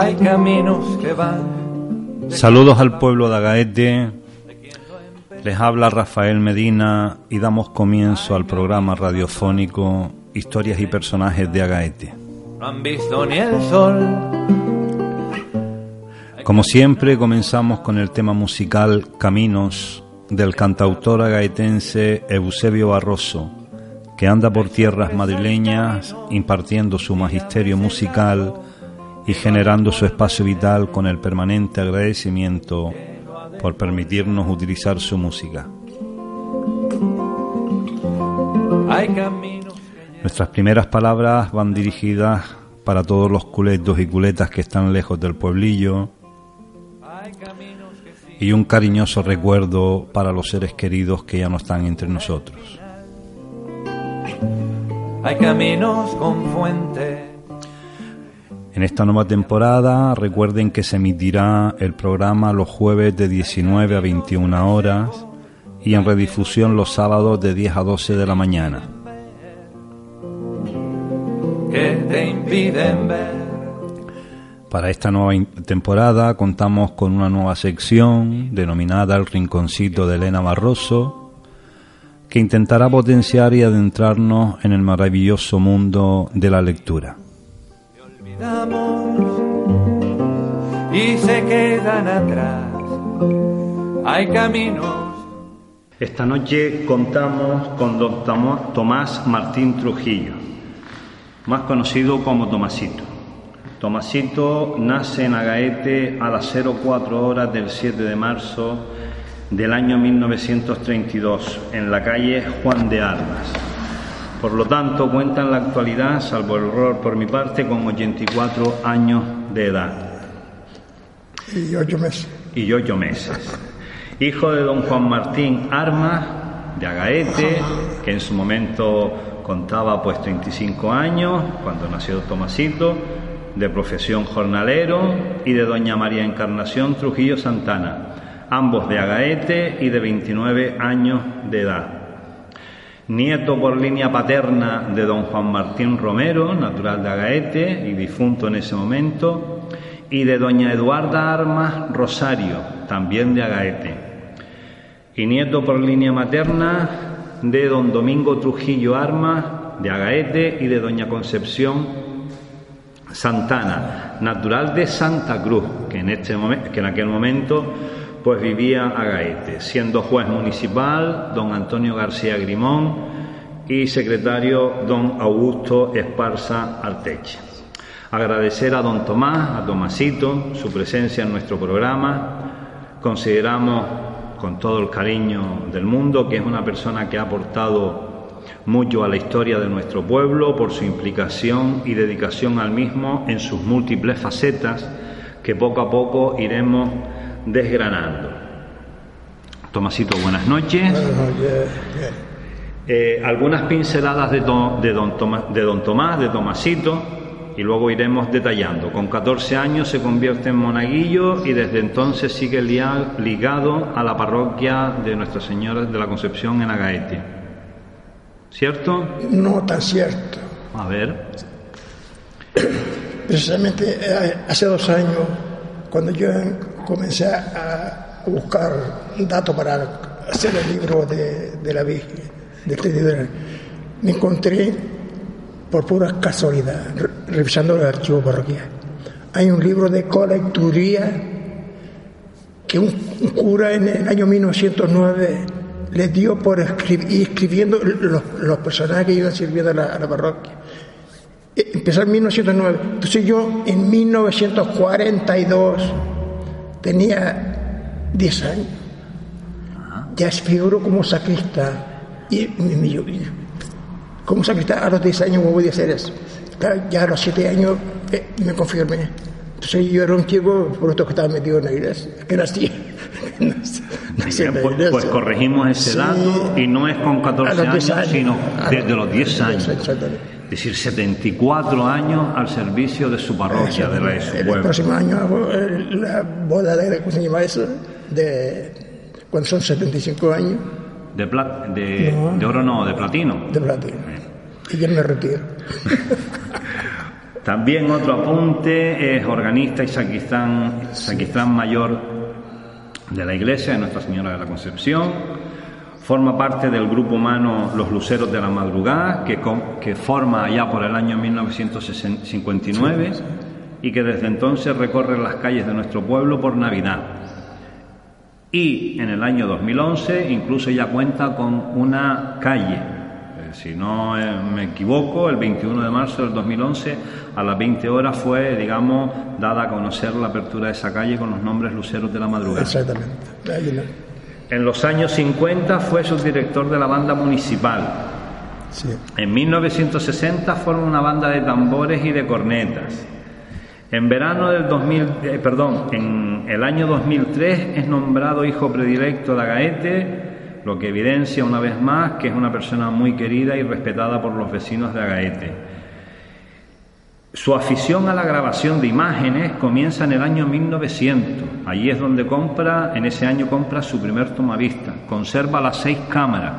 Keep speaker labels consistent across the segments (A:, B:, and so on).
A: Hay caminos que van.
B: Saludos al pueblo de Agaete. Les habla Rafael Medina y damos comienzo al programa radiofónico Historias y personajes de Agaete.
A: No han visto ni el sol.
B: Como siempre, comenzamos con el tema musical Caminos del cantautor agaetense Eusebio Barroso, que anda por tierras madrileñas impartiendo su magisterio musical y generando su espacio vital con el permanente agradecimiento por permitirnos utilizar su música. Nuestras primeras palabras van dirigidas para todos los culetos y culetas que están lejos del pueblillo y un cariñoso recuerdo para los seres queridos que ya no están entre nosotros.
A: Hay caminos con fuente.
B: En esta nueva temporada recuerden que se emitirá el programa los jueves de 19 a 21 horas y en redifusión los sábados de 10 a 12 de la mañana. Para esta nueva temporada contamos con una nueva sección denominada El Rinconcito de Elena Barroso, que intentará potenciar y adentrarnos en el maravilloso mundo de la lectura.
A: Y se quedan atrás. Hay caminos
B: Esta noche contamos con don Tomás Martín Trujillo, más conocido como Tomasito. Tomasito nace en Agaete a las 04 horas del 7 de marzo del año 1932, en la calle Juan de Armas. Por lo tanto, cuenta en la actualidad, salvo el error por mi parte, con 84 años de edad
C: y ocho meses.
B: y ocho meses. Hijo de don Juan Martín Armas de Agaete, que en su momento contaba pues 35 años cuando nació Tomasito, de profesión jornalero, y de doña María Encarnación Trujillo Santana, ambos de Agaete y de 29 años de edad. Nieto por línea paterna de don Juan Martín Romero, natural de Agaete y difunto en ese momento, y de doña Eduarda Armas Rosario, también de Agaete. Y nieto por línea materna de don Domingo Trujillo Armas, de Agaete, y de doña Concepción Santana, natural de Santa Cruz, que en, este aquel momento pues vivía a Gaete, siendo juez municipal don Antonio García Grimón y secretario don Augusto Esparza Arteche. Agradecer a don Tomás, a Tomasito, su presencia en nuestro programa. Consideramos con todo el cariño del mundo que es una persona que ha aportado mucho a la historia de nuestro pueblo por su implicación y dedicación al mismo en sus múltiples facetas que poco a poco iremos desgranando. Tomasito, buenas noches.
C: Buenas noches.
B: Eh, algunas pinceladas de, don Toma- de don Tomás, de Tomasito, y luego iremos detallando. Con 14 años se convierte en monaguillo y desde entonces sigue lia- ligado a la parroquia de Nuestra Señora de la Concepción en Agaete. ¿Cierto?
C: No tan cierto.
B: A ver.
C: Precisamente eh, hace dos años, cuando yo comencé a buscar datos para hacer el libro de, de la Virgen, de este me encontré por pura casualidad, re- revisando el archivo parroquial. Hay un libro de colecturía que un, un cura en el año 1909 le dio por escribir, escribiendo los, los personajes que iban sirviendo a la, a la parroquia. Eh, Empezó en 1909. Entonces yo en 1942 tenía 10 años. Ya figuró como sacristán. Y, y- como sacristán a los 10 años, ¿cómo voy a hacer eso? Claro, ya a los 7 años eh, me confirmé. Entonces yo era un chico, por esto que estaba metido en la iglesia, que nací. nací nací en la
B: Pues, pues corregimos ese
C: Sí.
B: dato y no es con
C: A
B: 14
C: los 10
B: años, sino desde los 10
C: 10
B: años. Es decir, 74 años al servicio de su parroquia, de la de su
C: El
B: pueblo.
C: próximo año hago eh, la boda de, ¿cómo se llama eso? De, cuando son 75 años
B: De, pla- de,
C: No.
B: de oro no, de platino.
C: de platino. Y yo me retiro.
B: También otro apunte es organista y sacristán, sacristán mayor de la iglesia de Nuestra Señora de la Concepción. Forma parte del grupo humano Los Luceros de la Madrugada, que, que forma allá por el año 1959 y que desde entonces recorre las calles de nuestro pueblo por Navidad. Y en el año 2011 incluso ya cuenta con una calle si no eh, me equivoco, el 21 de marzo del 2011 a las 20 horas fue, digamos, dada a conocer la apertura de esa calle con los nombres Luceros de la Madrugada.
C: Exactamente.
B: En los años 50 fue subdirector de la banda municipal. Sí. En 1960 forma una banda de tambores y de cornetas. En verano del 2000, eh, perdón, en el año 2003 es nombrado hijo predilecto de Agaete lo que evidencia una vez más que es una persona muy querida y respetada por los vecinos de Agaete. Su afición a la grabación de imágenes comienza en el año 1900. Allí es donde compra, en ese año compra su primer tomavista. Conserva las seis cámaras.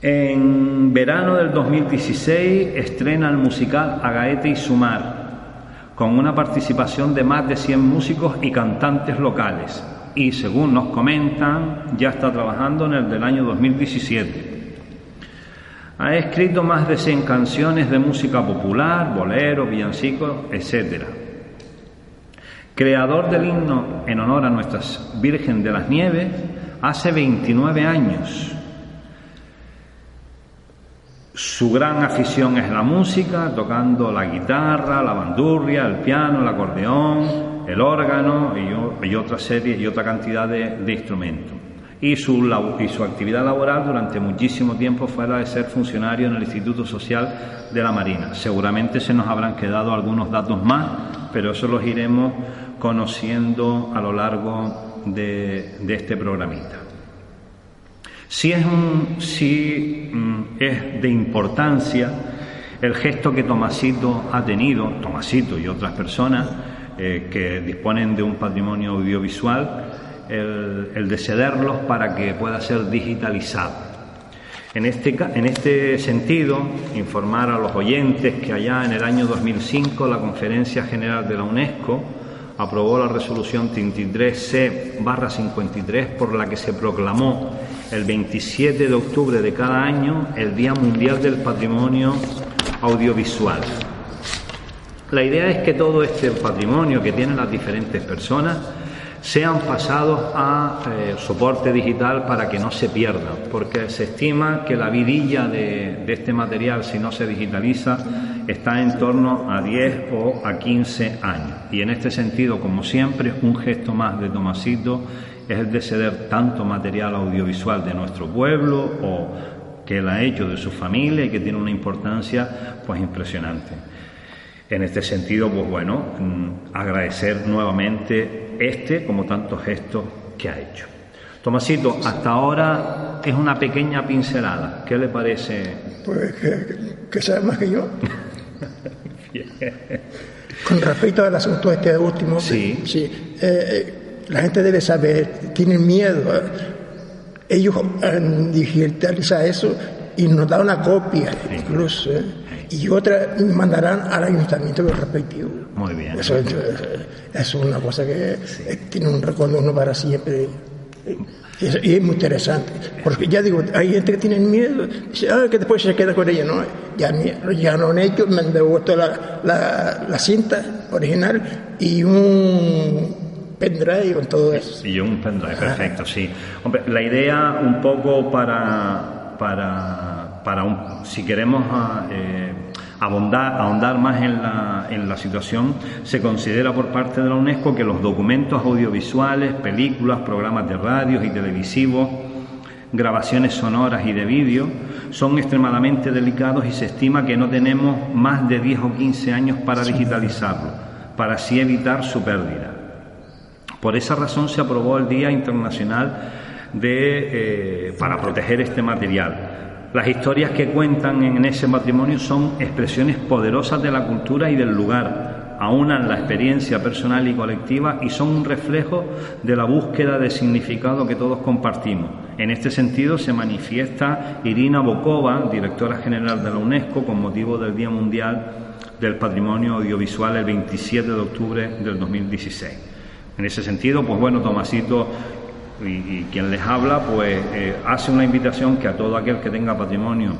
B: En verano del 2016 estrena el musical Agaete y Sumar, con una participación de más de 100 músicos y cantantes locales y según nos comentan ya está trabajando en el del año 2017. Ha escrito más de 100 canciones de música popular, bolero, villancicos, etc. Creador del himno en honor a Nuestra Virgen de las Nieves hace 29 años. Su gran afición es la música, tocando la guitarra, la bandurria, el piano, el acordeón, el órgano y, otra serie y otra cantidad de, instrumentos. Y su, y su actividad laboral durante muchísimo tiempo fue la de ser funcionario en el Instituto Social de la Marina. Seguramente se nos habrán quedado algunos datos más, pero eso los iremos conociendo a lo largo de, este programita. Si es, un, si, mm, es de importancia el gesto que Tomasito ha tenido, Tomasito y otras personas, eh, que disponen de un patrimonio audiovisual, el, de cederlos para que pueda ser digitalizado. En este, en este sentido, informar a los oyentes que allá en el año 2005 la Conferencia General de la UNESCO aprobó la resolución 33C-53 por la que se proclamó el 27 de octubre de cada año el Día Mundial del Patrimonio Audiovisual. La idea es que todo este patrimonio que tienen las diferentes personas sean pasados a eh, soporte digital para que no se pierdan, porque se estima que la vidilla de, este material, si no se digitaliza, está en torno a 10 o a 15 años. Y en este sentido, como siempre, un gesto más de Tomasito es el de ceder tanto material audiovisual de nuestro pueblo o que él ha hecho de su familia y que tiene una importancia pues impresionante. En este sentido, pues bueno, mm, agradecer nuevamente este como tantos gestos que ha hecho. Tomasito, hasta ahora es una pequeña pincelada. ¿Qué le parece?
C: Pues que, sabe más que yo. Con respecto al asunto este último, sí, sí eh, eh, la gente debe saber, tienen miedo. Ellos han digitalizado eso y nos da una copia, incluso. ¿eh? Y otra mandarán al ayuntamiento respectivo.
B: Muy bien.
C: Eso, es una cosa que tiene un recuerdo uno para siempre. Y es, muy interesante, porque ya digo, hay gente que tiene miedo, ah, que después se queda con ella, no, ya, ya no han hecho, me han devuelto la, la, cinta original y un pendrive con todo eso.
B: Y un pendrive, perfecto, sí. Hombre, la idea un poco para, para para un, si queremos ah, eh, ahondar más en la, en la situación, se considera por parte de la UNESCO que los documentos audiovisuales, películas, programas de radios y televisivos, grabaciones sonoras y de vídeo son extremadamente delicados y se estima que no tenemos más de 10 o 15 años para digitalizarlo, para así evitar su pérdida. Por esa razón se aprobó el Día Internacional de, eh, para proteger este material las historias que cuentan en ese matrimonio son expresiones poderosas de la cultura y del lugar, aunan la experiencia personal y colectiva y son un reflejo de la búsqueda de significado que todos compartimos. En este sentido se manifiesta Irina Bokova, directora general de la UNESCO, con motivo del Día Mundial del Patrimonio Audiovisual el 27 de octubre del 2016. En ese sentido, pues bueno, Tomasito y, y quien les habla, pues eh, hace una invitación que a todo aquel que tenga patrimonio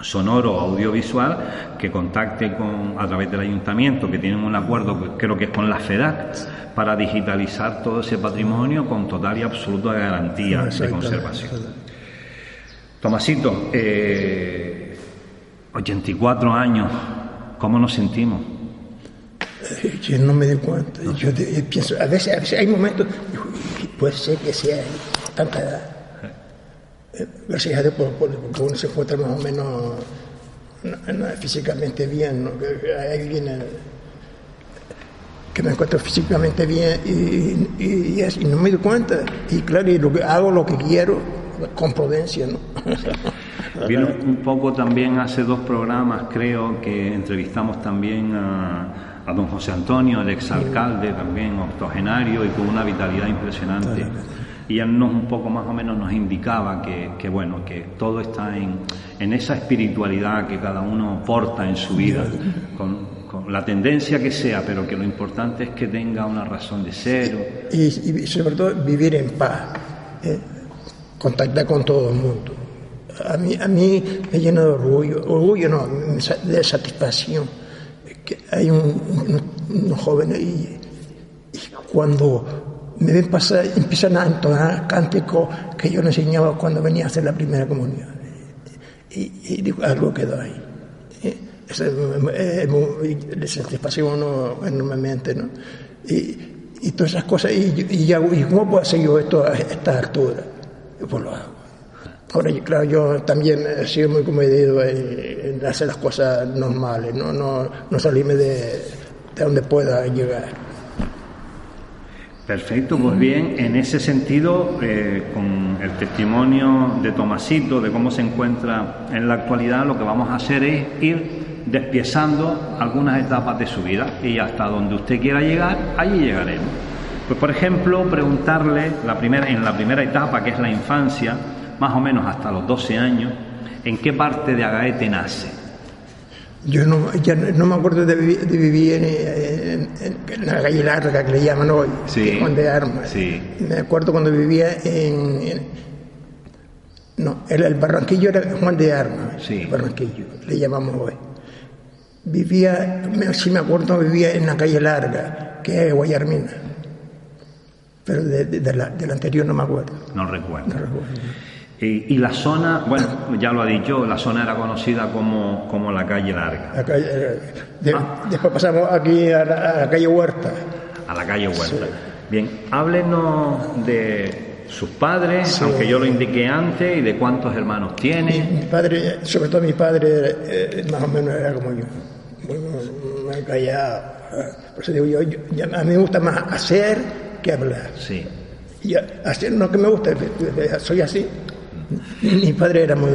B: sonoro o audiovisual que contacte con a través del ayuntamiento que tienen un acuerdo que creo que es con la FEDAC para digitalizar todo ese patrimonio con total y absoluta garantía de conservación. Tomasito, eh, 84 años, ¿cómo nos sentimos?
C: Yo no me doy cuenta. Yo, yo pienso, a veces, a veces hay momentos, puede ser que sea tanta edad. Eh, Gracias a Dios, por- por- porque uno se encuentra más o menos no- no, físicamente bien. ¿no? Ahí viene que me encuentro físicamente bien y, no me doy cuenta. Y claro, hago lo que quiero con prudencia. ¿no?
B: Un poco también hace dos programas, creo que entrevistamos también a, a don José Antonio, el exalcalde, también octogenario y con una vitalidad impresionante. Y él nos un poco más o menos nos indicaba que, que, bueno, que todo está en, en esa espiritualidad que cada uno porta en su vida, con, con la tendencia que sea, pero que lo importante es que tenga una razón de ser.
C: y, y sobre todo vivir en paz, ¿eh? contactar con todo el mundo. A mí, a mí me llena de orgullo, orgullo no, de satisfacción. Hay un, un- unos jóvenes y, cuando me ven pasar empiezan a entonar cánticos que yo les enseñaba cuando venía a hacer la primera comunión. Y, digo, algo quedó ahí. es, es a uno enormemente, ¿no? Y, y todas esas cosas, y, y, ya- ¿y cómo puedo hacer yo esto a estas alturas? Pues lo hago. Ahora, claro, yo también he sido muy comedido en, hacer las cosas normales, no, no, no salirme de, de donde pueda llegar.
B: Perfecto, pues bien, en ese sentido, eh, con el testimonio de Tomasito, de cómo se encuentra en la actualidad, lo que vamos a hacer es ir despiezando algunas etapas de su vida y hasta donde usted quiera llegar, allí llegaremos. Pues por ejemplo, preguntarle la primera, en la primera etapa, que es la infancia, más o menos hasta los 12 años, ¿en qué parte de Agaete nace?
C: Yo no, ya no, me acuerdo de, vivi- de vivir en, en- en- en la calle larga que le llaman hoy,
B: Sí.
C: Juan de Armas.
B: Sí.
C: Me acuerdo cuando vivía en, en- no, el, el Barranquillo era Juan de Armas,
B: Sí.
C: Barranquillo, le llamamos hoy. Vivía, me- sí me acuerdo, vivía en la calle larga, que es Guayarmina. Pero de, de- de la, del anterior no me acuerdo.
B: No recuerdo.
C: No recuerdo.
B: Y, y la zona, bueno, ya lo ha dicho, la zona era conocida como, como la calle larga.
C: La calle, eh, de-
B: Ah.
C: Después pasamos aquí a la, a la calle Huerta.
B: a la calle Huerta. Bien, háblenos de sus padres,
C: Sí.
B: aunque yo lo indiqué antes, y de cuántos hermanos
C: Mi,
B: tiene.
C: mi padre, sobre todo mi padre, eh, más o menos era como yo, muy callado. eh. Por eso digo yo, yo- a mí me gusta más hacer que hablar.
B: Sí,
C: Y hacer lo que me gusta, soy así. Mi padre era muy,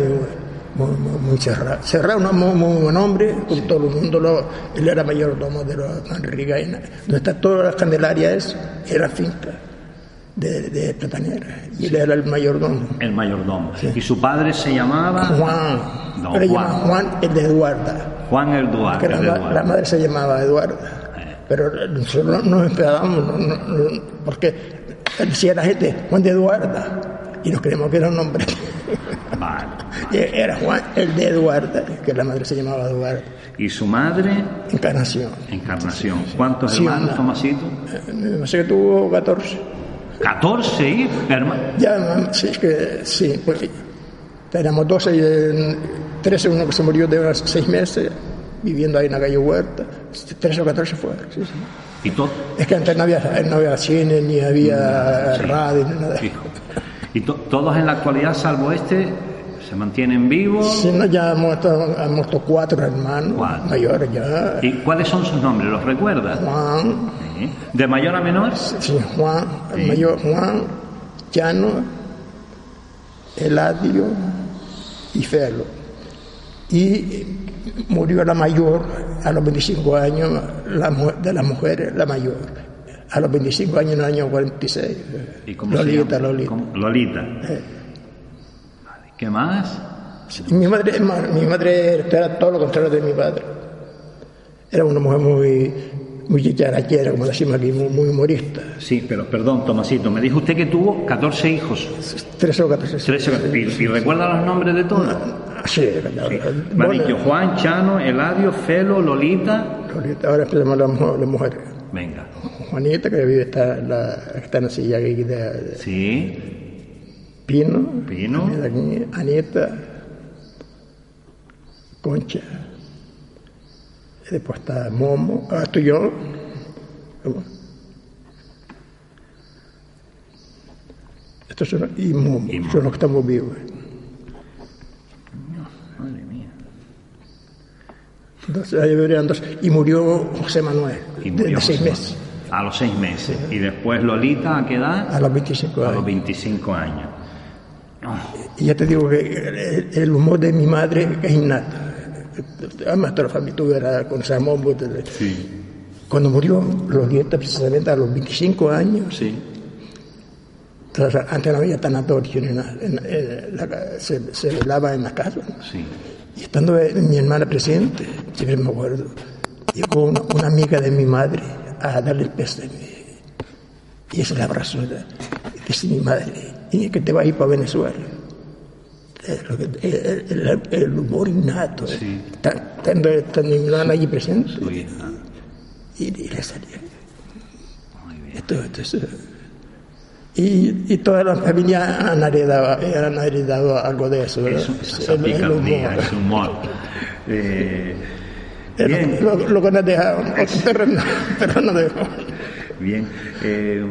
C: muy, muy- muy cerrado. Cerrado, no, muy, muy buen hombre, con todo el mundo. Lo, él era mayordomo de los Manrigaina. Donde está todas las candelarias, era finca de, de platanera. Y él era el mayordomo.
B: el mayordomo. Y su padre se llamaba
C: Juan. Pero
B: Juan.
C: Juan el de Eduarda.
B: Juan
C: la,
B: el
C: ma-
B: Eduardo.
C: la madre se llamaba Eduarda. Pero nosotros no nos esperábamos, no- no- no, porque decía la gente Juan de Eduarda. Y nos creemos que era un nombre.
B: Vale.
C: Y Era Juan el de Eduarda, que la madre se llamaba Eduarda.
B: Y su madre,
C: Encarnación.
B: Encarnación. ¿Cuántos
C: Sí,
B: hermanos. Tomasito?
C: Eh, No sé que tuvo 14.
B: 14 hijos, hermanos.
C: Ya, sí, es que sí, pues éramos 12 y eh, 13, uno que se murió de unos 6 meses, viviendo ahí en la calle Huerta. 13 o 14 fue, sí, sí.
B: Y todos.
C: Es que antes no había, no había cine, ni había radio, ni nada.
B: Y to- todos en la actualidad, salvo este, se mantienen vivos.
C: Sí, no, ya han muerto, han muerto cuatro hermanos
B: Cuatro.
C: mayores ya.
B: ¿Y cuáles son sus nombres? ¿Los recuerdas?
C: Juan,
B: Sí. ¿De mayor a menor?
C: sí, Juan, el
B: Sí.
C: mayor Juan, Llano, Eladio y Felo. Y murió la mayor a los 25 años, la, de las mujeres, la mayor. A los 25 años, en el año 46.
B: ¿Y cómo
C: Lolita? Lolita.
B: ¿Cómo? Lolita.
C: Eh.
B: Vale. ¿Qué más?
C: Sí, Mi madre, ma- mi madre era todo lo contrario de mi padre. era una mujer muy, muy chicharachera, como decimos aquí, muy, muy humorista.
B: Sí, pero perdón, Tomasito, me dijo usted que tuvo 14 hijos.
C: 13 o 14.
B: 13, ¿Y, y recuerda los nombres de todos?
C: Sí,
B: Me ha dicho Juan, Chano, Eladio, Felo, Lolita.
C: Ahorita- Ahora empezamos las mujeres.
B: Venga.
C: Juanita, que vive está, en la, está en la silla aquí de, de
B: Sí,
C: Pino.
B: Pino.
C: Anita, Anita, Concha. Y después está Momo. Ah, estoy yo. Estos son, y Momo,
B: Y Momo.
C: son los que estamos vivos.
B: madre mía.
C: Entonces, dos. Y murió José Manuel,
B: Y
C: de,
B: murió
C: de seis
B: José
C: meses,
B: A los seis meses. Y después Lolita, ¿a qué edad?
C: a los 25
B: A
C: años.
B: los 25 años.
C: Y ya te digo que el, humor de mi madre es innato. Además, toda la familia tuviera con Samón.
B: Sí.
C: Cuando murió Lolita, precisamente a los 25 años,
B: Sí.
C: antes no había tanatorio ni nada, en- en la- se, se velaba en la casa. ¿no?
B: Sí.
C: Y estando mi hermana presente, siempre me acuerdo, llegó una, una amiga de mi madre a darle el pésame. Y ese la abrazó. dice mi madre, y que te vas a ir para Venezuela. El, el- el humor innato, ¿eh?
B: Sí.
C: Ta- estando, mi hermana allí presente,
B: hija.
C: y, y le salía.
B: Muy bien.
C: Esto, esto es, eh, y, y todas las familias han heredado, han heredado algo de eso, ¿verdad?
B: Eso, esa
C: El- humor.
B: ese humor. Eh,
C: Es lo-
B: bien.
C: Lo, lo que nos dejaron, otros terrenos, pero no dejó.
B: Bien. Eh,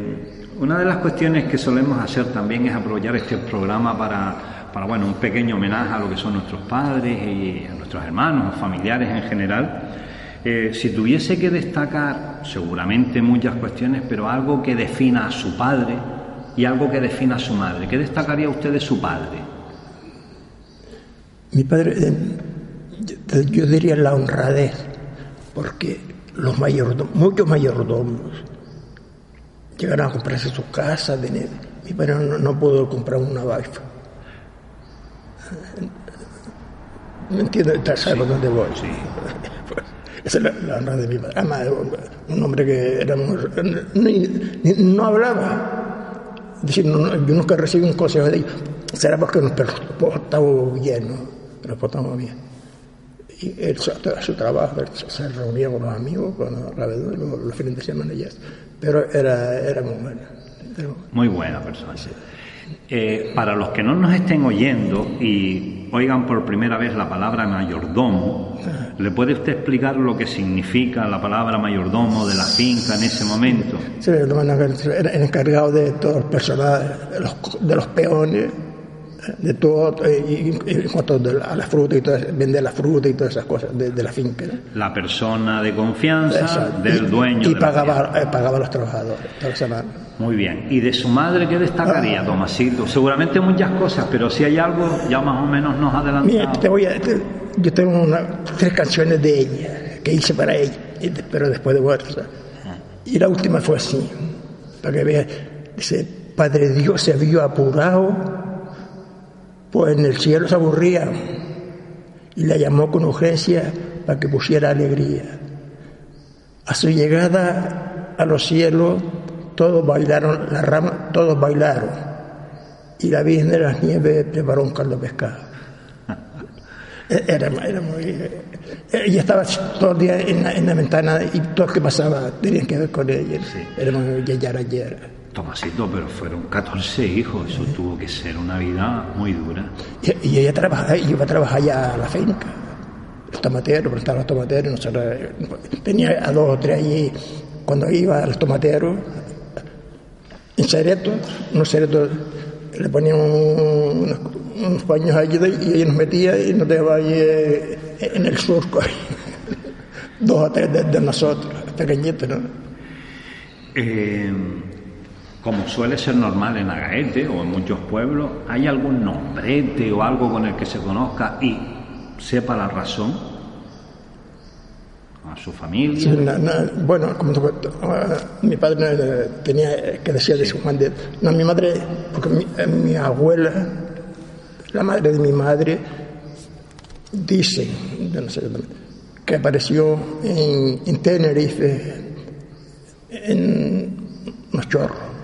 B: una de las cuestiones que solemos hacer también es aprovechar este programa para, para, bueno, un pequeño homenaje a lo que son nuestros padres y a nuestros hermanos, familiares en general. Eh, si tuviese que destacar, seguramente muchas cuestiones, pero algo que defina a su padre y algo que defina a su madre, ¿qué destacaría usted de su padre?
C: Mi padre, eh, yo, diría la honradez, porque los mayordomos, muchos mayordomos, llegaron a comprarse su casa, dinero. Mi padre no, no pudo comprar una wifi. ¿Me entiendes? ¿Sabes por dónde voy?
B: Sí.
C: Esa es la, la honra de mi padre. Además, un hombre que era muy- ni- ni- no hablaba. Decir, no- no- yo nunca recibí un consejo de ellos. Será porque nos portamos bien, ¿no? Nos portamos bien. Y él, su, trabajo, él se reunía con los amigos, con los alrededor, los, fines de semana y eso. Pero era, era muy bueno. Era muy-
B: buena persona. Eh, para los que no nos estén oyendo y oigan por primera vez la palabra mayordomo, ¿le puede usted explicar lo que significa la palabra mayordomo de la finca en ese momento?
C: Sí, el encargado de todo el personal, de los peones, de todo, eh, y, en cuanto a la fruta y todo, vender la fruta y todas esas cosas de, de la finca. ¿no?
B: La persona de confianza
C: Exacto.
B: del
C: Y-
B: dueño.
C: Y
B: de la
C: pagaba, eh, pagaba a los trabajadores toda semana.
B: Muy bien. ¿Y de su madre qué destacaría,
C: Ah.
B: Tomasito? Seguramente muchas cosas, pero si hay algo, ya más o menos nos
C: Mira,
B: adelantamos.
C: te voy a, te- yo tengo una- tres canciones de ella que hice para ella, pero después de muerta. Y la última fue así, para que veas. Dice, Padre Dios se vio apurado, pues en el cielo se aburría y la llamó con urgencia para que pusiera alegría. A su llegada a los cielos, todos bailaron, las ramas, todos bailaron. Y la Virgen de las Nieves preparó un caldo pescado. Era, era muy. eh, Ella estaba todo el día en la, en la ventana y todo lo que pasaba tenía que ver con ella. Era muy yayara, yayara.
B: Tomasito, pero fueron 14 hijos, eso tuvo que ser una vida muy dura.
C: Y, y ella trabajaba, iba a trabajar ya a la finca. Los tomateros, plantaba los tomateros. nosotros, tenía a dos o tres allí. Cuando iba a los tomateros, en ceretos, unos ceretos, le ponían un- unos, unos paños allí y ella nos metía y nos dejaba allí eh, en el surco. ahí. Dos o tres de, de nosotros, pequeñitos, ¿no?
B: Eh, como suele ser normal en Agaete o en muchos pueblos, ¿hay algún nombrete o algo con el que se conozca y sepa la razón? A su familia.
C: Sí, bueno, como ah, mi padre tenía que decía de su Juan de... No, mi madre, porque mi, eh, mi abuela, la madre de mi madre, dice, yo no sé, que apareció en, en Tenerife, en unos chorros,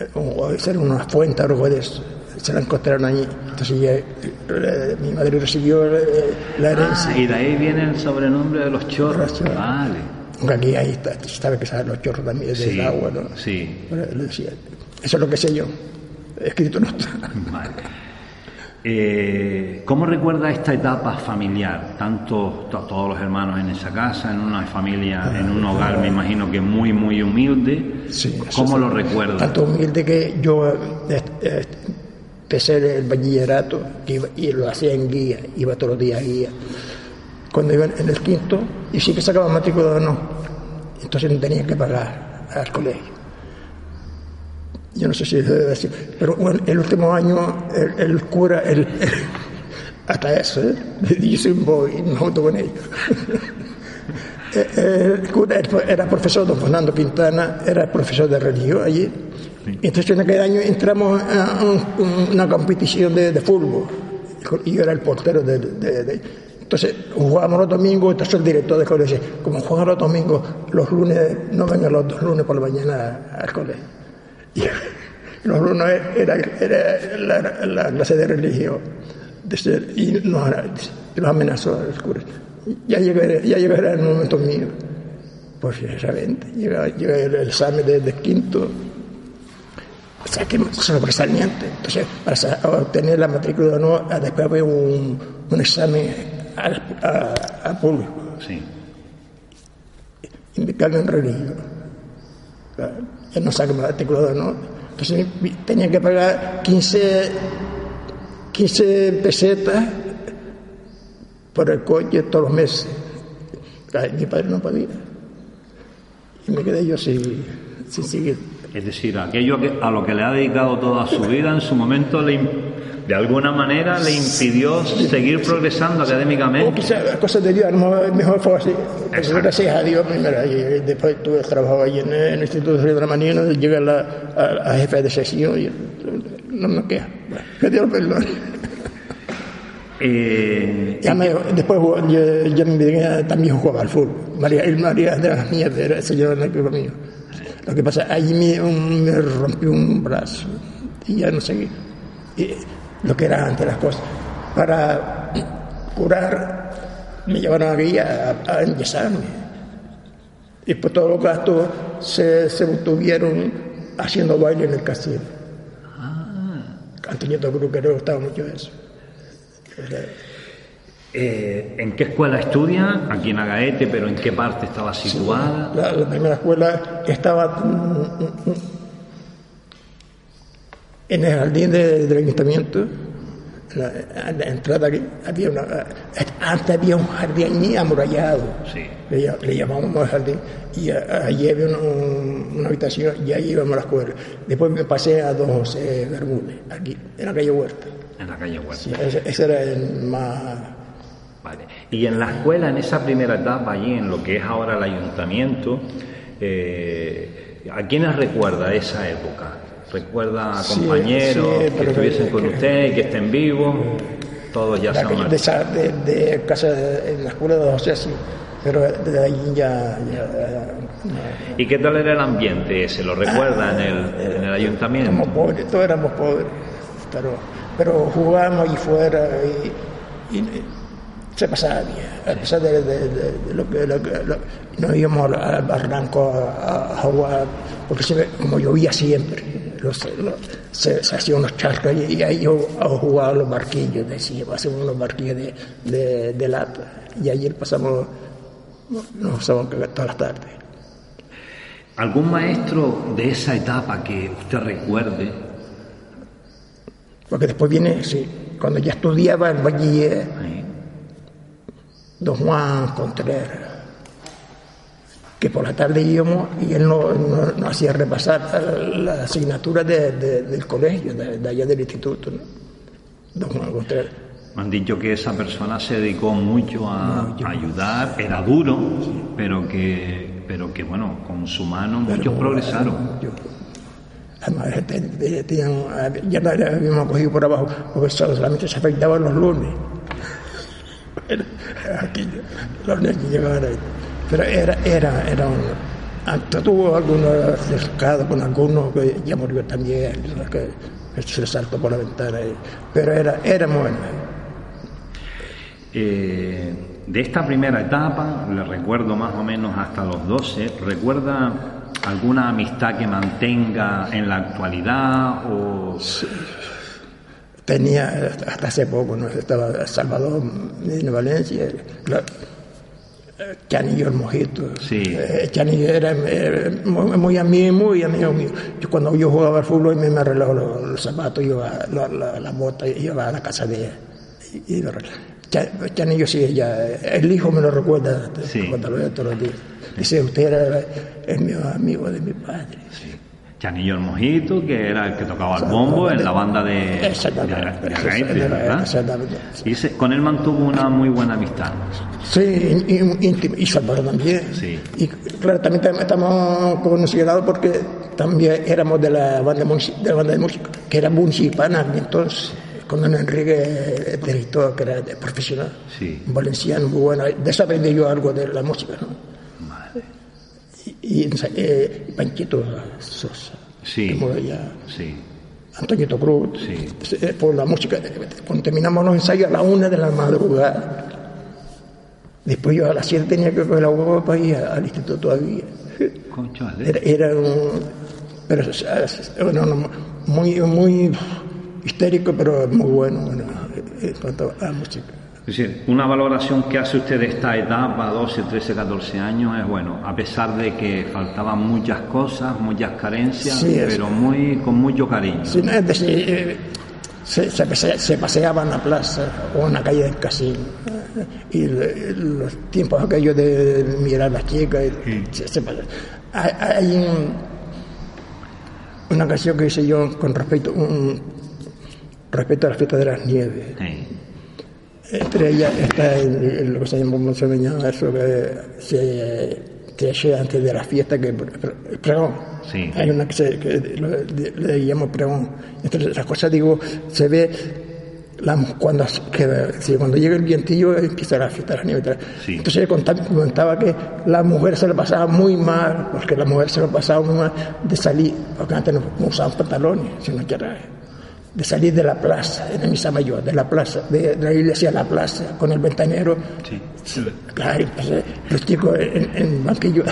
C: eh, o ser una fuente, algo de eso. Se la encontraron allí. Entonces ya, eh, mi madre recibió eh, la herencia.
B: Ah, y de ahí viene el sobrenombre de los chorros. Vale.
C: Aunque aquí ahí está, sabe que saben los chorros también del
B: Sí,
C: agua, ¿no?
B: sí.
C: Decía, eso es lo que sé yo. Escrito no está.
B: Vale. Eh, ¿Cómo recuerda esta etapa familiar? Tanto to- todos los hermanos en esa casa, en una familia, en un hogar, me imagino que muy, muy humilde.
C: Sí,
B: ¿Cómo lo recuerda?
C: Tanto humilde que yo eh, eh, empecé el bachillerato que iba- y lo hacía en guía, iba todos los días a guía. Cuando iba en el quinto, y sí que sacaba matrícula o no, entonces no tenía que pagar al colegio. Yo no sé si se debe decir, pero bueno, el último año el, el cura, el, hasta eso, ¿eh? boy, me junto con ellos. Eh, el cura era profesor, don Fernando Quintana, era profesor de religión allí. Entonces en aquel año entramos a un- una competición de, de fútbol y yo era el portero de, de- de- entonces jugábamos los domingos, entonces el director del colegio dice, como juegan los domingos, los lunes, no vengan los dos lunes por la mañana al colegio. Y los lunes era, era la, la clase de religión. De y nos, nos amenazó el cura. Ya llegará, ya llegará el momento mío. Pues exactamente, llega, llega el examen de, de quinto, o sea, que sobresaliente. Entonces, para obtener la matrícula no, ah, después había un, un examen al, a- público,
B: Sí.
C: indicarlo en religión. Ya no saca matrícula o no. Entonces, tenía que pagar 15, 15 pesetas por el coche todos los meses. Mi padre no podía. Y me quedé yo sin, sin seguir.
B: Es decir, aquello que- a lo que le ha dedicado toda su vida, en su momento, le, de alguna manera le impidió seguir progresando
C: O
B: académicamente.
C: quizás las cosas de Dios, a lo mejor, mejor fue así.
B: Exacto.
C: gracias a Dios primero. Y después tuve trabajo allí en el Instituto de Río de la a, la, a, jefe de sección y no me queja. Que Dios perdone.
B: Eh,
C: Ya me- después yo, yo vida también jugaba al fútbol. María, el María de las mías era el señor en el equipo mío. Lo que pasa, allí me, me rompió un brazo y ya no seguí. Y lo que era antes las cosas. Para curar, me llevaron aquí a, a enyesarme. Y por todos los gastos se, se tuvieron haciendo baile en el castillo. Antonio Cruz que le gustaba mucho eso.
B: eh, ¿En qué escuela estudia? Aquí en Agaete, pero ¿en qué parte estaba situada?
C: La, la primera escuela estaba mm, mm, en el jardín de- del ayuntamiento. En la, en la entrada aquí había una, antes había un jardín amurallado.
B: Sí.
C: Le, le llamábamos jardín. Y a- allí había una, un- una habitación y ahí íbamos a la escuela. Después me pasé a Don José Bermúdez, aquí, en la calle Huerta.
B: En la calle Huerta.
C: Sí, ese, ese era el más.
B: Vale. Y en la escuela, en esa primera etapa, allí en lo que es ahora el ayuntamiento, eh, ¿a quiénes recuerda esa época? ¿Recuerda a compañeros
C: sí,
B: que estuviesen
C: que-
B: con
C: que-
B: usted y que estén vivos? Todos ya se
C: calle- de, esa- de, de casa, en la escuela de José, sí. Pero de ahí ya.
B: ¿Y qué tal era el ambiente ese? ¿Lo recuerda en el, en el ayuntamiento?
C: Éramos pobres, todos éramos pobres, pero, pero jugábamos allí fuera y, y se pasaba bien, a pesar de, de- de- de lo que, lo que- lo- nos íbamos al, al barranco a, a jugar, porque siempre- como llovía siempre, los- los- se, se hacían unos charcos y, y ahí yo a jugar a los barquillos, decíamos, hacíamos unos barquillos de, de, de lata, y ayer pasamos, nos pasamos todas las tardes.
B: ¿Algún maestro de esa etapa que usted recuerde?
C: Porque después viene, sí, cuando ya estudiaba el bachiller, don Juan Contreras, que por la tarde íbamos y él nos no, hacía repasar eh, la asignatura de- de- del colegio, de, de allá del instituto. ¿no? Don Juan Contreras.
B: Me han dicho que esa persona se dedicó mucho a, a ayudar, era duro, pero que, pero que bueno, con su mano muchos progresaron.
C: Yo- además, este, te- tenían- ya no habíamos cogido por abajo, porque solamente se afeitaban los lunes. Aquí, los niños llegaban ahí. Pero era, era, era un. Antes tuvo algunos descados con algunos que ya murió también, que, se saltó por la ventana. pero era, era bueno.
B: Eh, de esta primera etapa, le recuerdo más o menos hasta los 12, ¿recuerda alguna amistad que mantenga en la actualidad o
C: Tenía hasta hace poco, ¿no? Estaba Salvador en Valencia, Chanillo el Mojito.
B: Sí.
C: Eh, Chanillo era, eh, muy, muy amigo, muy amigo mío. Yo cuando yo jugaba al fútbol me, me arreglaba los, los zapatos, iba la, la, la bota, iba a la casa de ella. Y, y Chanillo sí, ya, el hijo me lo recuerda
B: Sí.
C: cuando lo veo todos los días. Dice, usted era el mío amigo de mi padre.
B: Chanillo el Mojito, que era el que tocaba el bombo en la banda de,
C: Exactamente.
B: de Agaete, ¿verdad?
C: Exactamente.
B: Y se- con él mantuvo una muy buena amistad.
C: Sí, y, y- íntimo. y Salvador también.
B: Sí.
C: Y claro, también tam- estamos considerados porque también éramos de la banda, de la banda de música, que era municipana entonces, con don Enrique Perito, que era profesional,
B: Sí.
C: un valenciano muy bueno. De eso aprendí yo algo de la música, ¿no? Y, eh, y Panchito Sosa.
B: Sí.
C: como ella,
B: Sí,
C: Antonio Cruz,
B: Sí.
C: eh, por la música. Cuando terminamos los ensayos a la una de la madrugada, después yo a las siete tenía que coger la hueva para ir al instituto todavía. Era, era un. Pero, bueno, no, muy, muy histérico, pero muy bueno, bueno en cuanto a la música.
B: Es decir, una valoración que hace usted de esta etapa, 12, 13, 14 años, es bueno, a pesar de que faltaban muchas cosas, muchas carencias,
C: Sí,
B: pero muy con mucho cariño.
C: Sí, es decir, eh, se, se, se paseaba en la plaza o en la calle del casino. eh, Y los tiempos aquellos de mirar a las chicas. y se- se hay hay un- una canción que hice yo con respecto, un, respecto a la fiesta de las nieves. Entre ellas está el, lo que se llama, ¿cómo se llama eso? Que se, llega antes de la fiesta, que el pregón.
B: Sí.
C: Hay una que, se, que le, le llamo pregón. Entonces, las cosas, digo, se ve la, cuando, que, cuando llega el vientillo empieza la fiesta de la nieve.
B: Sí.
C: Entonces, él contaba, comentaba que la mujer se lo pasaba muy mal, porque la mujer se lo pasaba muy mal de salir, porque antes no, no usaban pantalones, sino que era de salir de la plaza, de la misa mayor, de la plaza, de, de la iglesia a la plaza, con el ventanero.
B: sí.
C: Claro, entonces, los chicos en, en banquillo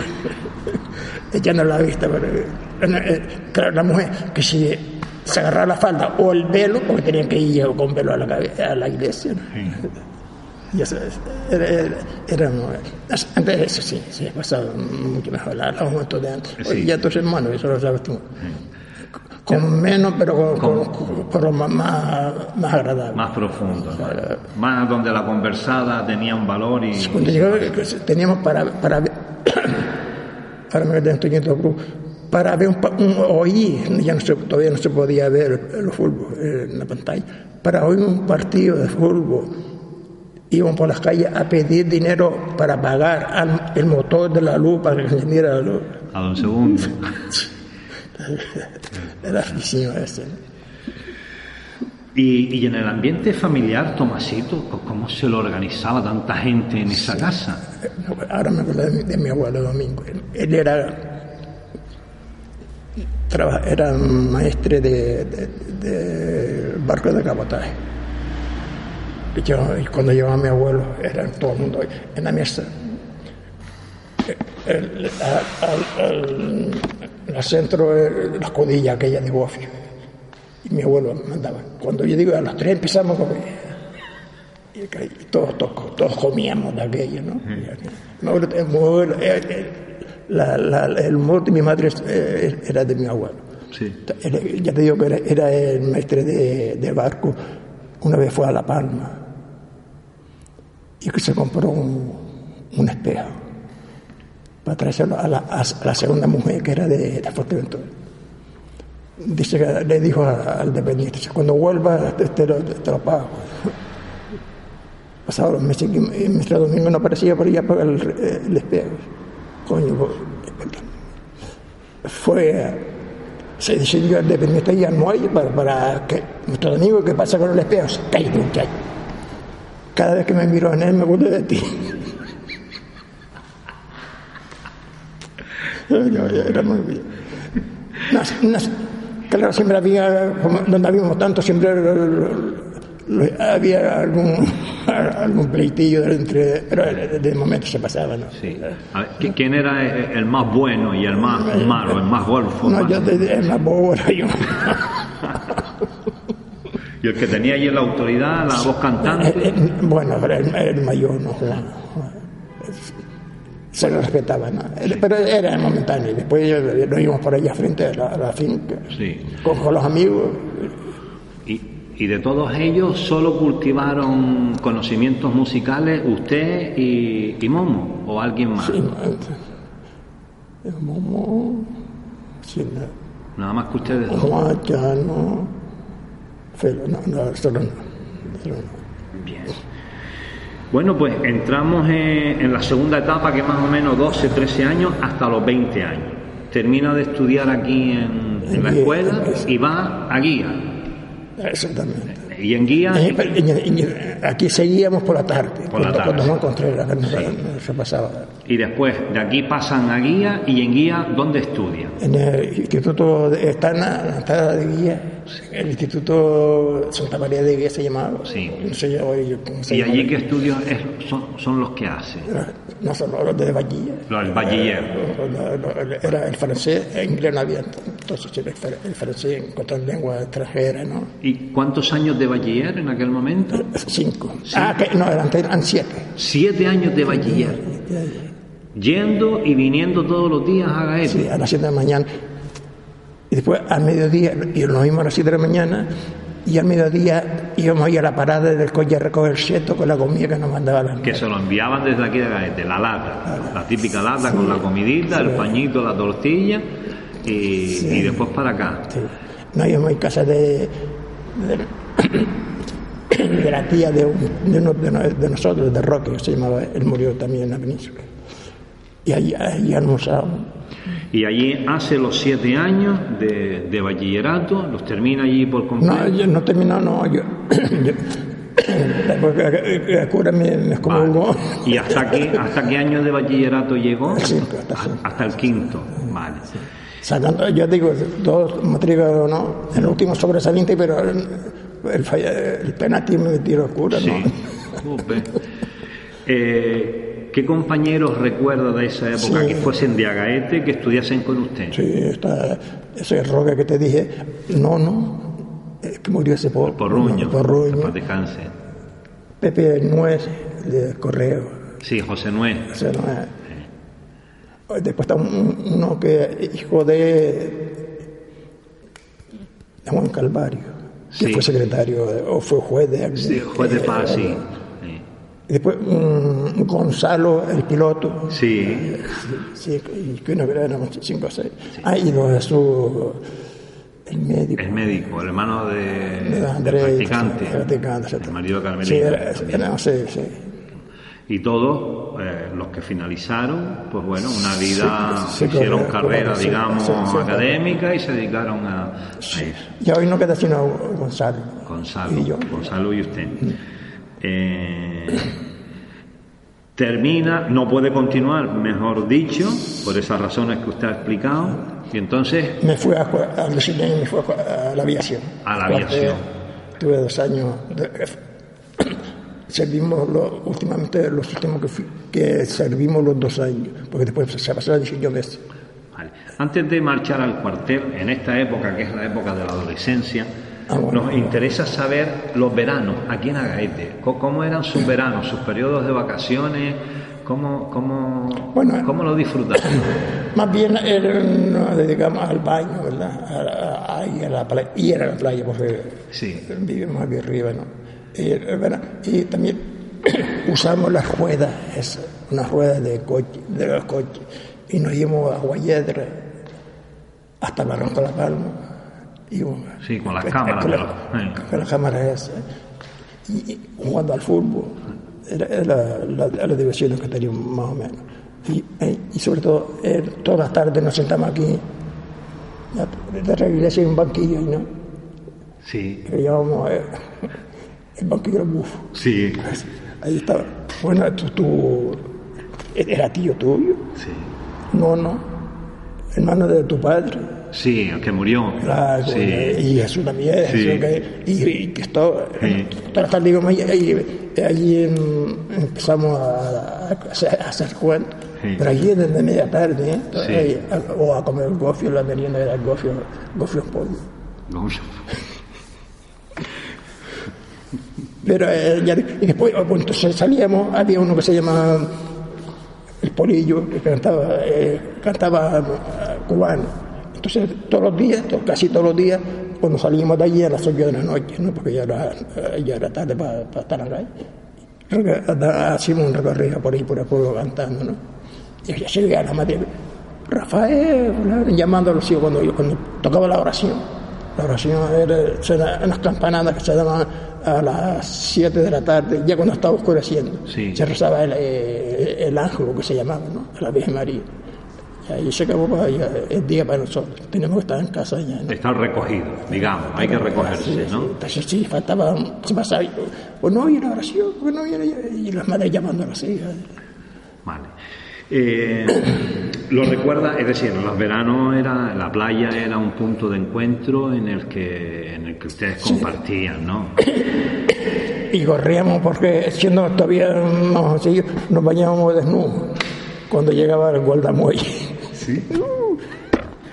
C: echando la vista. Pero, eh, eh, claro, la mujer que si se agarraba la falda o el velo, porque tenían que ir con velo a la, a la iglesia. ¿no? Y eso es- era, era, era muy- antes eso sí, sí, pasaba mucho mejor, momentos de antes.
B: Sí.
C: Oye, ya tus hermanos, eso lo sabes tú. Con menos, pero con, con, con- más, más, más agradable.
B: Más profundo, ¿no? más donde la conversada tenía un valor y
C: Cuando llegaba, que teníamos para, para ver, ahora me quedé en para ver un, un- oír, ya no se, todavía no se podía ver el, el fútbol eh, en la pantalla, para oír un partido de fútbol, iban por las calles a pedir dinero para pagar al- el motor de la luz, para que se encendiera la luz.
B: a don segundo.
C: Era ese.
B: Y, y en el ambiente familiar, Tomasito, ¿c- ¿cómo se lo organizaba tanta gente en esa casa?
C: Ahora me acuerdo de mi, de mi abuelo Domingo. Él, él era, traba- era maestre de, de, de barco de cabotaje. Y yo, y cuando llevaba a mi abuelo, era todo el mundo en la mesa. El, al, al- al- al centro, eh, la escudilla aquella de gofio. Y mi abuelo mandaba. Cuando yo digo a las tres empezamos a comer. Y todos, todos, todos comíamos de aquello, ¿no? Mi abuelo, el eh, la- la- el humor de mi madre era de mi abuelo.
B: Sí.
C: Ya te digo que era, era el maestre de, de barco. Una vez fue a La Palma y que se compró un, un espejo para traérselo a la, a segunda mujer que era de, de Fuerteventura. Dice que le dijo a- al dependiente, cuando vuelva te, lo, pago. Pasados los meses y y Mr. Domingo no aparecía por allá para el, el espejo. Coño, pues, fue, se decidió el dependiente ahí al muelle para, para que nuestro amigo que pasa con el espejo, cállate muchacho. cada vez que me miro en él me acuerdo de ti. Era muy bien. Nas- nas- claro, siempre había, donde habíamos tanto, siempre había algún, algún pleitillo entre, pero de, momento se pasaba, ¿no?
B: Sí. Ver, ¿qui- ¿Quién era el el más bueno y el más malo, el más golfo?
C: No,
B: más-
C: yo en la boba era yo.
B: Y el que tenía allí la autoridad, la voz
C: Eh,
B: cantante.
C: eh, bueno, pero el, el mayor, ¿no? Juan. Se lo respetaba, ¿no? Pero era momentáneo. Después nos íbamos por allá frente a la, a la finca,
B: Sí.
C: con, con los amigos.
B: Y, y de todos ellos solo cultivaron conocimientos musicales usted y, y Momo o alguien más.
C: Sí, Momo, sí, ¿no?
B: Nada más que ustedes dos.
C: Juan, Chano, Felo, no, no, solo no. solo no.
B: Bien. Bueno, pues entramos en, en la segunda etapa, que es más o menos 12, 13 años, hasta los 20 años. Termina de estudiar aquí en, en la escuela y va a guía.
C: Exactamente.
B: Y en guía,
C: Eh, Aquí seguíamos por la tarde,
B: Por la
C: con- con
B: tarde.
C: Don Contreras, que nos, nos pasaba.
B: y después de aquí pasan a guía y en guía, ¿dónde estudian?
C: En el Instituto, de, está en la, entrada de Guía, el Instituto Santa María de Guía se llamaba.
B: Sí.
C: No sé cómo se
B: ¿Y allí qué estudios es- son, son los que hacen?
C: No solo los de Vallilla.
B: Los bachiller.
C: Era el francés, el inglés no había, entonces el fr- el francés en cuanto a lengua extranjera, ¿no?
B: ¿Y cuántos años de bachiller en aquel momento?
C: Cinco. Ah, que, no, eran, eran siete.
B: Siete años de bachiller. Yendo y viniendo todos los días a Gaete.
C: Sí, a las 7 de la mañana. Y después al mediodía, y nos vimos a las 7 de la mañana, y al mediodía íbamos a ir a la parada del coche a recoger el cheto con la comida que nos mandaba la
B: que se lo enviaban desde aquí de Gaete, la lata, la típica lata con la comidita, el pañito, la tortilla y, y después para acá.
C: Nos íbamos a casa de, de, de la tía de, un- de uno de, no- nosotros, de Roque, que se llamaba, él murió también en la península. Y allí, allí almorzábamos.
B: Y allí hace los siete años de, de bachillerato, los termina allí por
C: No,
B: completo.
C: yo no terminó, no, yo... yo porque el cura me, me excomulgó.
B: ¿Y hasta aquí, hasta qué año de bachillerato llegó?
C: Sí, hasta
B: el quinto. Vale.
C: Sacando, yo digo, dos matrículas, ¿no? El último sobresaliente, pero el, el, penalti me tiró el cura,
B: Sí.
C: ¿no?
B: Eh, ¿Qué compañeros recuerda de esa época
C: Sí.
B: que fuesen de Agaete que estudiasen con usted?
C: Sí, está, ese roque que te dije, no, no, es que murió ese por,
B: Porruño.
C: Porruño. Pepe Nuez, de Correo.
B: Sí, José Nuez.
C: No es- Después está un- uno que hijo de, Juan Calvario, que
B: Sí.
C: fue secretario o fue juez de
B: Sí, juez de paz, sí.
C: Y después un Gonzalo, el piloto,
B: Sí,
C: sí, y que no éramos cinco o seis. Ah, y Jesús, el médico.
B: el médico, el hermano de,
C: de
B: del practicante,
C: el practicante, exacto.
B: el marido de
C: Sí,
B: Carmelita.
C: era-
B: también.
C: era- sí, sí.
B: Y todos eh, los que finalizaron, pues bueno, una vida,
C: Sí, sí,
B: hicieron
C: correcto,
B: carrera,
C: sí,
B: digamos,
C: sí, sí,
B: académica y se dedicaron a, a eso.
C: Y hoy no queda sino Gonzalo.
B: Gonzalo,
C: Y yo.
B: Gonzalo y usted. Eh, termina, no puede continuar, mejor dicho, por esas razones que usted ha explicado, y entonces
C: Me fui a, a, me fui a, a la aviación.
B: A la aviación.
C: Tuve dos años. de- servimos los, últimamente los últimos que, fui- que servimos los dos años, porque después se pasaron 18 meses.
B: Vale. Antes de marchar al cuartel, en esta época que es la época de la adolescencia,
C: Ah, bueno.
B: nos interesa saber los veranos aquí en Agaete. ¿Cómo eran sus veranos, sus periodos de vacaciones? ¿Cómo, cómo,
C: Bueno,
B: cómo lo disfrutaban?
C: Más bien era- nos dedicamos al baño, ¿verdad? A, a- a ir a la playa, ir a la playa, porque
B: Sí.
C: vivimos aquí arriba, ¿no? Y, eh, y también usamos las ruedas, esas, unas ruedas de coche, de los coches, y nos íbamos a Guayedra hasta Barranco de la Palma. Íbamos-
B: Sí, con las cámaras
C: Con, la- con las cámaras esas. Y, y jugando al fútbol. Era, era la, la, la diversión que teníamos más o menos. Y, eh, y sobre todo, eh, todas las tardes nos sentamos aquí, de iglesia hay un banquillo, ¿no?
B: Sí,
C: que llamamos eh, el banquillo del bufo.
B: sí.
C: Ahí estaba. Bueno, tú, tú- era tío tuyo.
B: Sí.
C: No, no. Hermano de tu padre.
B: Sí, que murió.
C: Claro,
B: Sí.
C: y Jesús también,
B: Sí.
C: Jesús que- y, y que esto,
B: Sí.
C: toda la tarde íbamos ahí, ahí- allí empezamos a, a hacer, cuentos,
B: Sí.
C: pero allí desde media tarde, ¿eh?
B: Sí.
C: A- o a comer gofio, la merienda era gofio, gofio pollo.
B: Vamos.
C: Pero eh, ya, y después, pues, entonces salíamos, había uno que se llamaba El Polillo, que cantaba, eh, cantaba eh, cubano. Entonces, todos los días, casi todos los días, cuando salíamos de allí a las 8 de la noche, ¿no? porque ya era, eh, ya era tarde para estar acá, Reca- da- hacíamos un recorrido por ahí, por el pueblo cantando, ¿no? Y ya llegué a la madre, Rafael, llamando a los hijos cuando, cuando tocaba la oración. La oración era unas campanadas que se daban a las 7 de la tarde, ya cuando estaba oscureciendo.
B: Sí.
C: Se rezaba el, eh, el ángel, que se llamaba, ¿no? La Virgen María. Y ahí se acabó pues, ya el día para nosotros. Tenemos que estar en casa ya. ¿no?
B: Está recogido, digamos, hay que recogerse,
C: Sí,
B: ¿no?
C: sí. Entonces sí, faltaba, se pasaba, pues no una oración, pues no había, y las madres llamando a las hijas.
B: Vale. Eh, lo recuerda, es decir, en los veranos era la playa era un punto de encuentro en el que en el que ustedes compartían, ¿no?
C: Y corríamos porque siendo todavía más así, nos bañábamos desnudos cuando llegaba el guardamuelle.
B: Sí.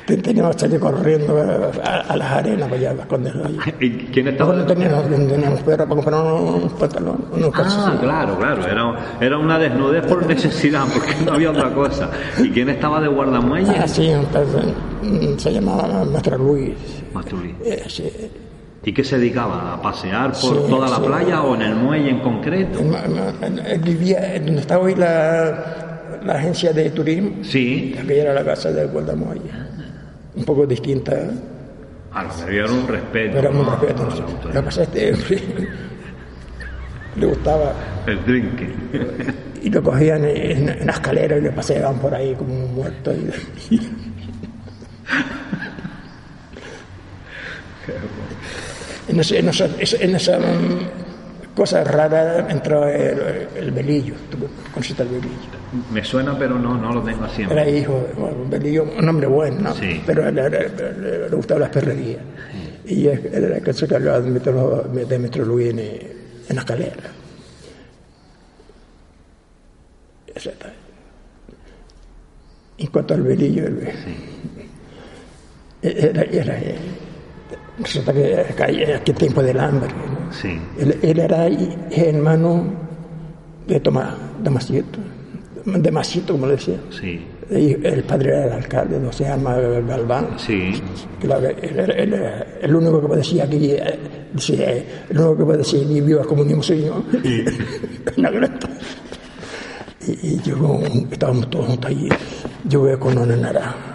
C: Te- Teníamos que salir corriendo a, a las arenas para allá, allí.
B: ¿Y quién estaba?
C: No teníamos, no teníamos perro para comprar unos pantalones, unos
B: Ah, claro, claro, era, era una desnudez por necesidad, porque no había otra cosa. ¿Y quién estaba de guardamuelle?
C: Ah, sí, entonces, mm, se llamaba Maestro Luis.
B: Masturí.
C: Eh, sí.
B: ¿Y qué se dedicaba? ¿A pasear por
C: Sí,
B: toda la
C: sí.
B: playa o en el muelle en concreto?
C: Él vivía donde está hoy la, la agencia de turismo,
B: Sí,
C: aquella era la casa del guardamuelle. Un poco distinta, ¿eh?
B: a lo mejor era un respeto.
C: respeto.
B: la.
C: Lo que pasa es que le gustaba
B: El drinking.
C: y lo cogían en, en la escalera y le paseaban por ahí como un muerto. Y, en, ese- en esa, en esa mm, cosa rara entró el, el velillo, tuvo consulta el velillo.
B: Me suena, pero no, no lo tengo así. en
C: Era hijo, bueno, un velillo, un hombre bueno, ¿no?
B: Sí.
C: pero le, le- le- le gustaba las perrerías. Y él él era el que se encargaba de meterlo, de meterlo Luis en, en la escalera. Está. En cuanto al velillo, él, era, era, eh, resulta que caía aquel tiempo del hambre. ¿no?
B: Sí.
C: Él, él era hermano de Tomás, Damasito, de Masito, como le decía.
B: Sí,
C: Y el padre era el alcalde, no se llama Galván.
B: sí.
C: Claro, él él era el único que decir aquí, eh, decía, eh, el único que puede decir ni viva el comunismo. En la greta. Y, y yo, estábamos todos juntos allí, yo veo con una naranja.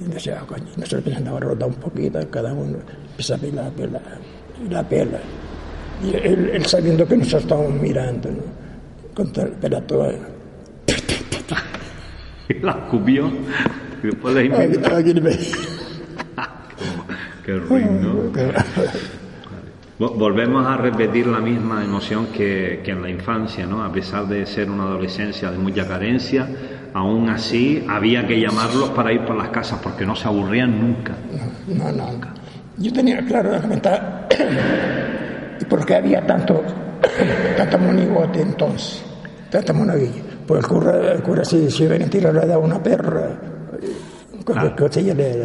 C: Y decía, coño, nosotros empezamos a rodar un poquito, cada uno empieza a pelar, pelar, y la pela. Y él, él sabiendo que nosotros estábamos mirando, ¿no? Con el pelato.
B: Y la escupió. Y después le
C: ve.
B: Qué ruin, ¿no? Vo- Volvemos a repetir la misma emoción que, que en la infancia, ¿no? A pesar de ser una adolescencia de mucha carencia, aún así había que llamarlos para ir por las casas porque no se aburrían nunca.
C: No, no. Yo tenía claro la ventaja. ¿Y por qué había tanto, tanto monigote entonces? Tanta monaguilla. Pues el cura, el cura si, si venía a tirar le daba una perra.
B: Claro.
C: le, le, le
B: Sí,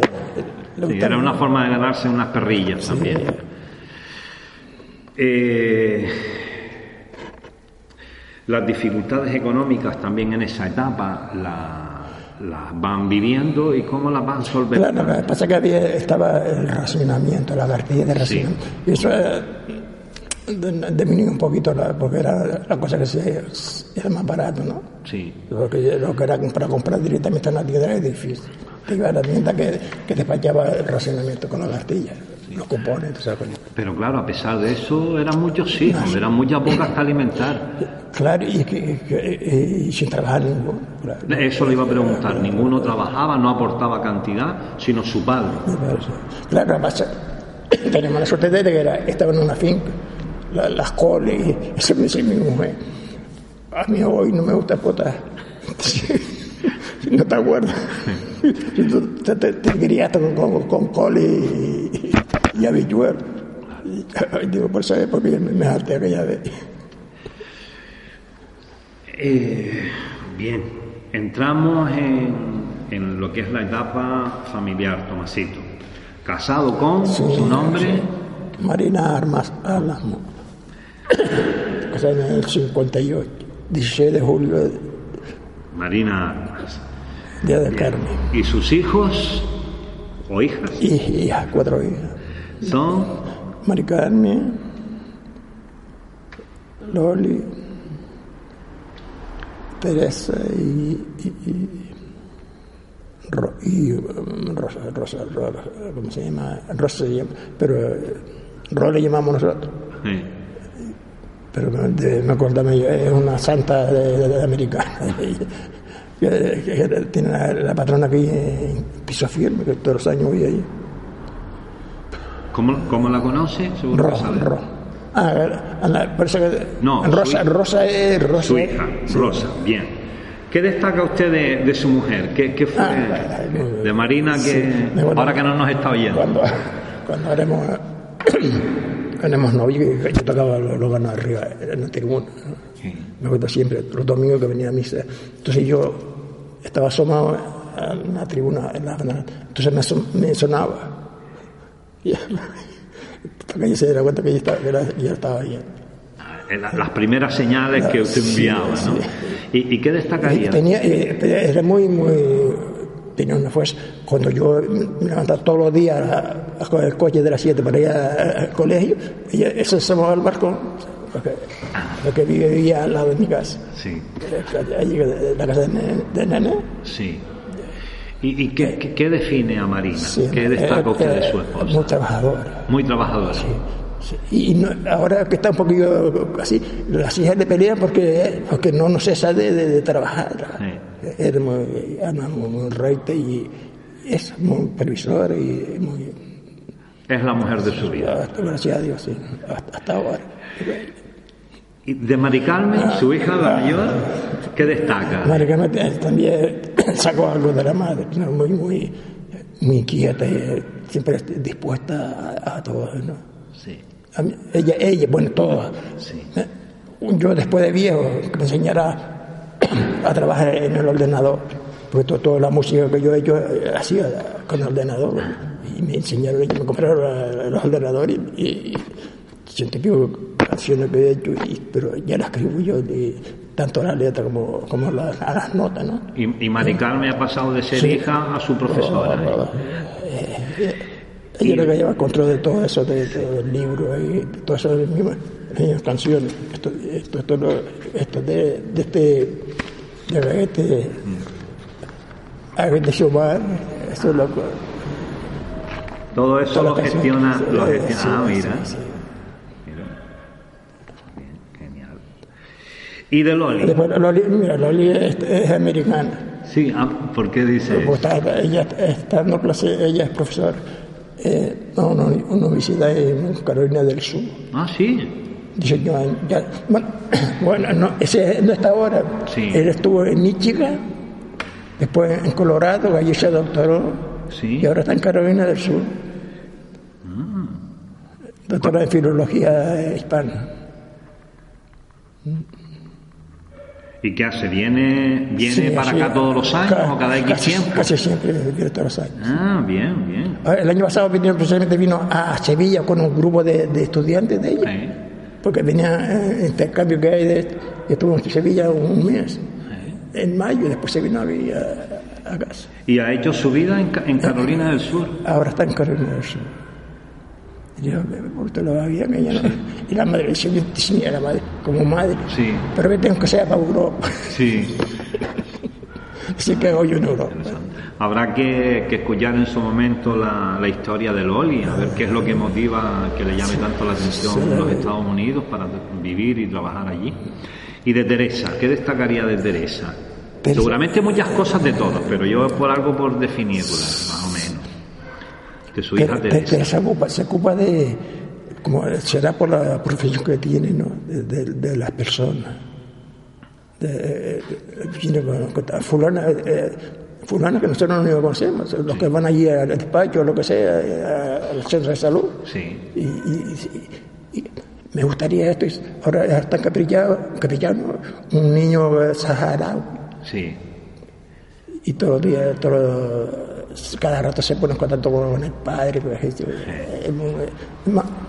C: gustaba.
B: era una forma de ganarse unas perrillas también. Eh, las dificultades económicas también en esa etapa la- las van viviendo y cómo las van solventando.
C: Claro, lo que pasa es que había, estaba el racionamiento, la cartilla de racionamiento. Y eso eh, disminuyó un poquito, la- porque era la cosa que se, era más barato, ¿no?
B: Sí,
C: Lo que, lo que era para comprar directamente en la tienda era difícil. Te iba a la tienda que, que despachaba el racionamiento con la cartilla, los cupones,
B: pero claro, a pesar de eso eran muchos hijos, eran muchas bocas que alimentar.
C: Claro, y, que, que- y sin trabajar ninguno. Claro.
B: Eso le iba a preguntar, ninguno trabajaba, no aportaba cantidad, sino su padre.
C: Claro, pasa, teníamos la suerte de que era, estaba en una finca, la- las coles, y eso me dice mi mujer. A mí hoy no me gusta potar. No te acuerdas. Te, te, con, con, y, y habichuelo. Y, digo, por saber por qué me, harté aquella vez.
B: Eh, bien, entramos en, en lo que es la etapa familiar, Tomasito. Casado con su nombre,
C: Marina Armas Álamo. Cosa en el 58, 16 de julio,
B: Marina Armas.
C: Día del Carmen.
B: ¿Y sus hijos o hijas?
C: Hijas, cuatro hijas.
B: Son
C: Mari Carmen, Loli, Teresa y, y, y, y, um, Rosa, Rosa, Rosa, ¿cómo se llama? Rosa se llama, pero eh, Ro le llamamos nosotros.
B: eh,
C: Pero me, de- me acordaba yo, es una santa de, de- americana. que, que tiene la, la patrona aquí en piso firme, que todos los años voy ahí.
B: ¿Cómo, cómo la conoce? Seguro
C: Ro. Ah, Ana, parece que.
B: No,
C: Rosa,
B: hija.
C: Rosa es. Rosa
B: Su
C: es-
B: hija,
C: sí.
B: Rosa, bien. ¿Qué destaca usted de, de su mujer? ¿Qué, qué fue
C: Ah,
B: de Marina que
C: sí,
B: ahora que no nos está oyendo?
C: Cuando, cuando éramos, éramos novios, yo tocaba los, los ganos arriba en la tribuna. ¿no?
B: Sí.
C: Me acuerdo siempre, los domingos que venía a misa. Entonces yo estaba asomado a la tribuna, en la- entonces me sonaba. Y, que ella se diera cuenta que yo estaba, que yo estaba ahí.
B: Eh, la- Las primeras señales que usted
C: Sí,
B: enviaba, ¿no?
C: sí.
B: ¿Y, y qué destacaría?
C: Tenía, eh, era muy, muy. Tenía una fuerza. Cuando yo me levantaba todos los días a, coger el coche de las 7 para ir al colegio, ella, eso se llamaba al balcón, porque, porque vivía al lado de mi casa.
B: Sí,
C: la casa de, de nene.
B: sí. ¿Y, y qué, qué- qué define a Marina?
C: Sí,
B: ¿Qué destaca
C: era-
B: usted de
C: era
B: su
C: Muy
B: esposa?
C: trabajadora.
B: Muy trabajadora.
C: Sí. Y no- ahora que está un poquillo así, las hijas le pelean porque, porque no, no cesa de, de, de trabajar.
B: Sí.
C: Es muy, Ana, muy, muy recta y es muy previsora y muy.
B: Es la mujer de su vida.
C: Gracias a Dios, sí, hasta, hasta ahora.
B: ¿Y de Mari Carmen, su hija, la mayor, qué destaca?
C: Maricana también sacó algo de la madre, ¿no? muy, muy, muy inquieta, y siempre dispuesta a, a todo. ¿no?
B: Sí,
C: A mí- ella, ella, bueno, todas.
B: sí.
C: Eh, Yo después de viejo, que me enseñara a trabajar en el ordenador, porque to- toda la música que yo he hecho eh, hacía con el ordenador, y me enseñaron, ellos me compraron los ordenadores y, y y canciones que he hecho, y- pero ya las escribo yo, de, tanto la letra como, como la- a las notas, ¿no?
B: Y, y Mari Carmen ha pasado de ser
C: Sí.
B: hija a su profesora.
C: Ella es la que lleva control de todo eso, de, todo el libro y de todas esas mismas mismas canciones. Esto, esto, esto, lo- esto de, de este, de este, de Schumann, eso es lo.
B: Todo eso lo gestiona, lo
C: Sí,
B: gestiona. Ah, mira.
C: sí, sí.
B: Mira. Bien, genial. ¿Y de Loli?
C: Después, Loli, mira, Loli es, es americana.
B: Sí, ah, ¿por qué dice
C: Porque
B: eso?
C: está, ella está dando clase, ella es profesora eh, no, una universidad en Carolina del Sur.
B: Ah, sí.
C: 18 años. Ya, bueno, bueno, no, ese no está ahora.
B: Sí.
C: Él estuvo en Michigan, después en Colorado, allí se doctoró,
B: Sí.
C: y ahora está en Carolina del Sur.
B: Ah.
C: Doctora en filología hispana.
B: ¿Y qué hace? ¿Viene, viene
C: Sí,
B: para
C: sí,
B: acá todos los años
C: ca-
B: o cada X
C: casi,
B: tiempo?
C: Casi siempre, viene todos los años.
B: Ah, bien, bien.
C: El año pasado vino, precisamente vino a Sevilla con un grupo de, de estudiantes de ella,
B: Sí.
C: porque venía eh, intercambio que hay de estuvo en Sevilla un mes, en mayo, y después se vino aquí a, a casa.
B: Y ha hecho su vida en, en Carolina del Sur.
C: Ahora está en Carolina del Sur. Yo, ¿por qué lo va bien? Ella no. Y la madre, yo tenía la madre, como madre,
B: Sí.
C: pero vete aunque sea para Europa.
B: Sí.
C: Así que hoy en Europa.
B: Habrá que, que escuchar en su momento la, la historia de Loli, a ver qué es lo que motiva que le llame tanto la atención
C: Sí.
B: los Estados Unidos para vivir y trabajar allí. Y de Teresa, ¿qué destacaría de Teresa?
C: Teresa-
B: Seguramente muchas cosas de todos, pero yo por algo por definirla, De su hija
C: Pero,
B: Teresa.
C: pero se ocupa, se ocupa de, como será por la profesión que tiene, ¿no? De, de- de las personas. De, eh, con- fulana, eh, fulana que nosotros no lo conocemos, los que van allí al despacho, lo que sea, eh, al centro de salud.
B: Sí.
C: Y, y- y- y me gustaría esto, ahora está caprillado, caprillano, un niño eh, saharaui,
B: Sí.
C: y todos los días, todos los- cada rato se pone en contacto con el padre, pues, es, es muy-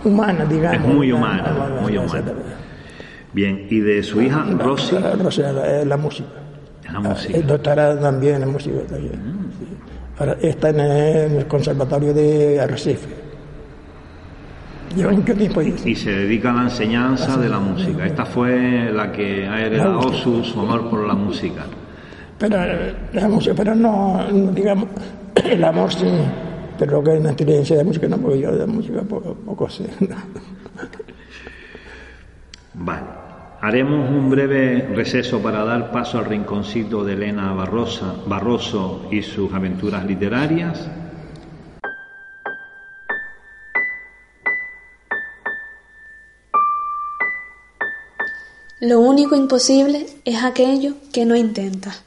C: humana, digamos.
B: Es muy humana, muy humana. Bien, ¿y de su hija Rosy?
C: Rosy, la, la música.
B: La música.
C: Es doctorada también en música. También, sí. Ahora está en el, en conservatorio de Arrecife. Lleva mucho tiempo ahí.
B: Y se dedica a la enseñanza de la música. Esta fue la que ha heredado su, su amor por la música.
C: Pero eh, la música, pero no digamos, el amor sí, pero lo que es la inteligencia de música no, porque yo de música poco, poco sé.
B: Vale. Haremos un breve receso para dar paso al rinconcito de Elena Barrosa, Barroso y sus aventuras literarias.
D: Lo único imposible es aquello que no intenta.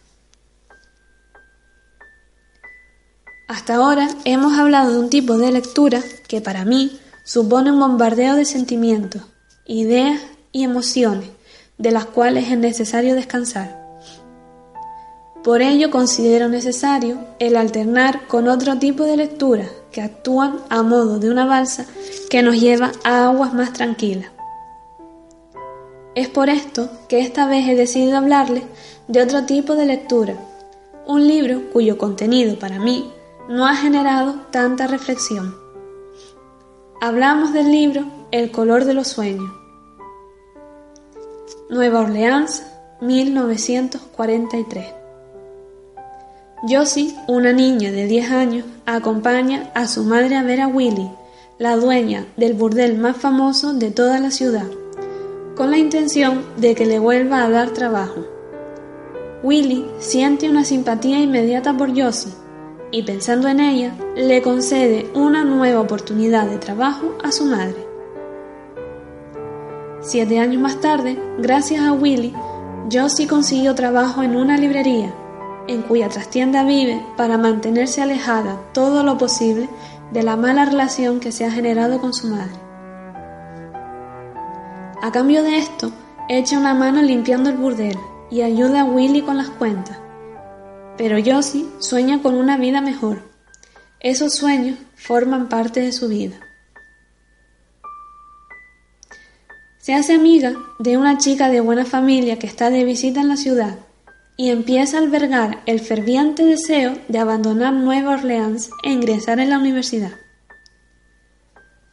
D: Hasta ahora hemos hablado de un tipo de lectura que para mí supone un bombardeo de sentimientos, ideas y emociones de las cuales es necesario descansar. Por ello considero necesario el alternar con otro tipo de lecturas que actúan a modo de una balsa que nos lleva a aguas más tranquilas. Es por esto que esta vez he decidido hablarles de otro tipo de lectura, un libro cuyo contenido para mí no ha generado tanta reflexión. Hablamos del libro El color de los sueños. Nueva Orleans, 1943. Josie, una niña de 10 años, acompaña a su madre a ver a Willy, la dueña del burdel más famoso de toda la ciudad, con la intención de que le vuelva a dar trabajo. Willy siente una simpatía inmediata por Josie y pensando en ella, le concede una nueva oportunidad de trabajo a su madre. Siete años más tarde, gracias a Willy, Josie consiguió trabajo en una librería, en cuya trastienda vive para mantenerse alejada todo lo posible de la mala relación que se ha generado con su madre. A cambio de esto, echa una mano limpiando el burdel y ayuda a Willy con las cuentas. Pero Josie sueña con una vida mejor. Esos sueños forman parte de su vida. Se hace amiga de una chica de buena familia que está de visita en la ciudad y empieza a albergar el ferviente deseo de abandonar Nueva Orleans e ingresar en la universidad.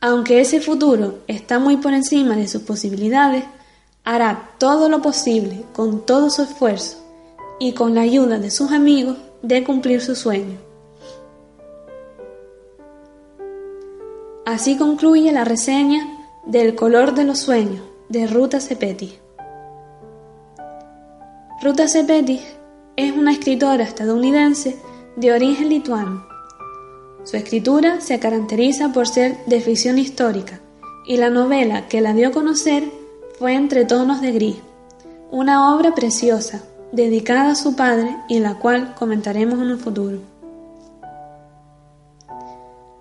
D: Aunque ese futuro está muy por encima de sus posibilidades, hará todo lo posible con todo su esfuerzo y con la ayuda de sus amigos de cumplir su sueño. Así concluye la reseña del color de los sueños de Ruta Sepetys. Ruta Sepetys es una escritora estadounidense de origen lituano. Su escritura se caracteriza por ser de ficción histórica y la novela que la dio a conocer fue Entre tonos de gris, una obra preciosa dedicada a su padre y la cual comentaremos en un futuro.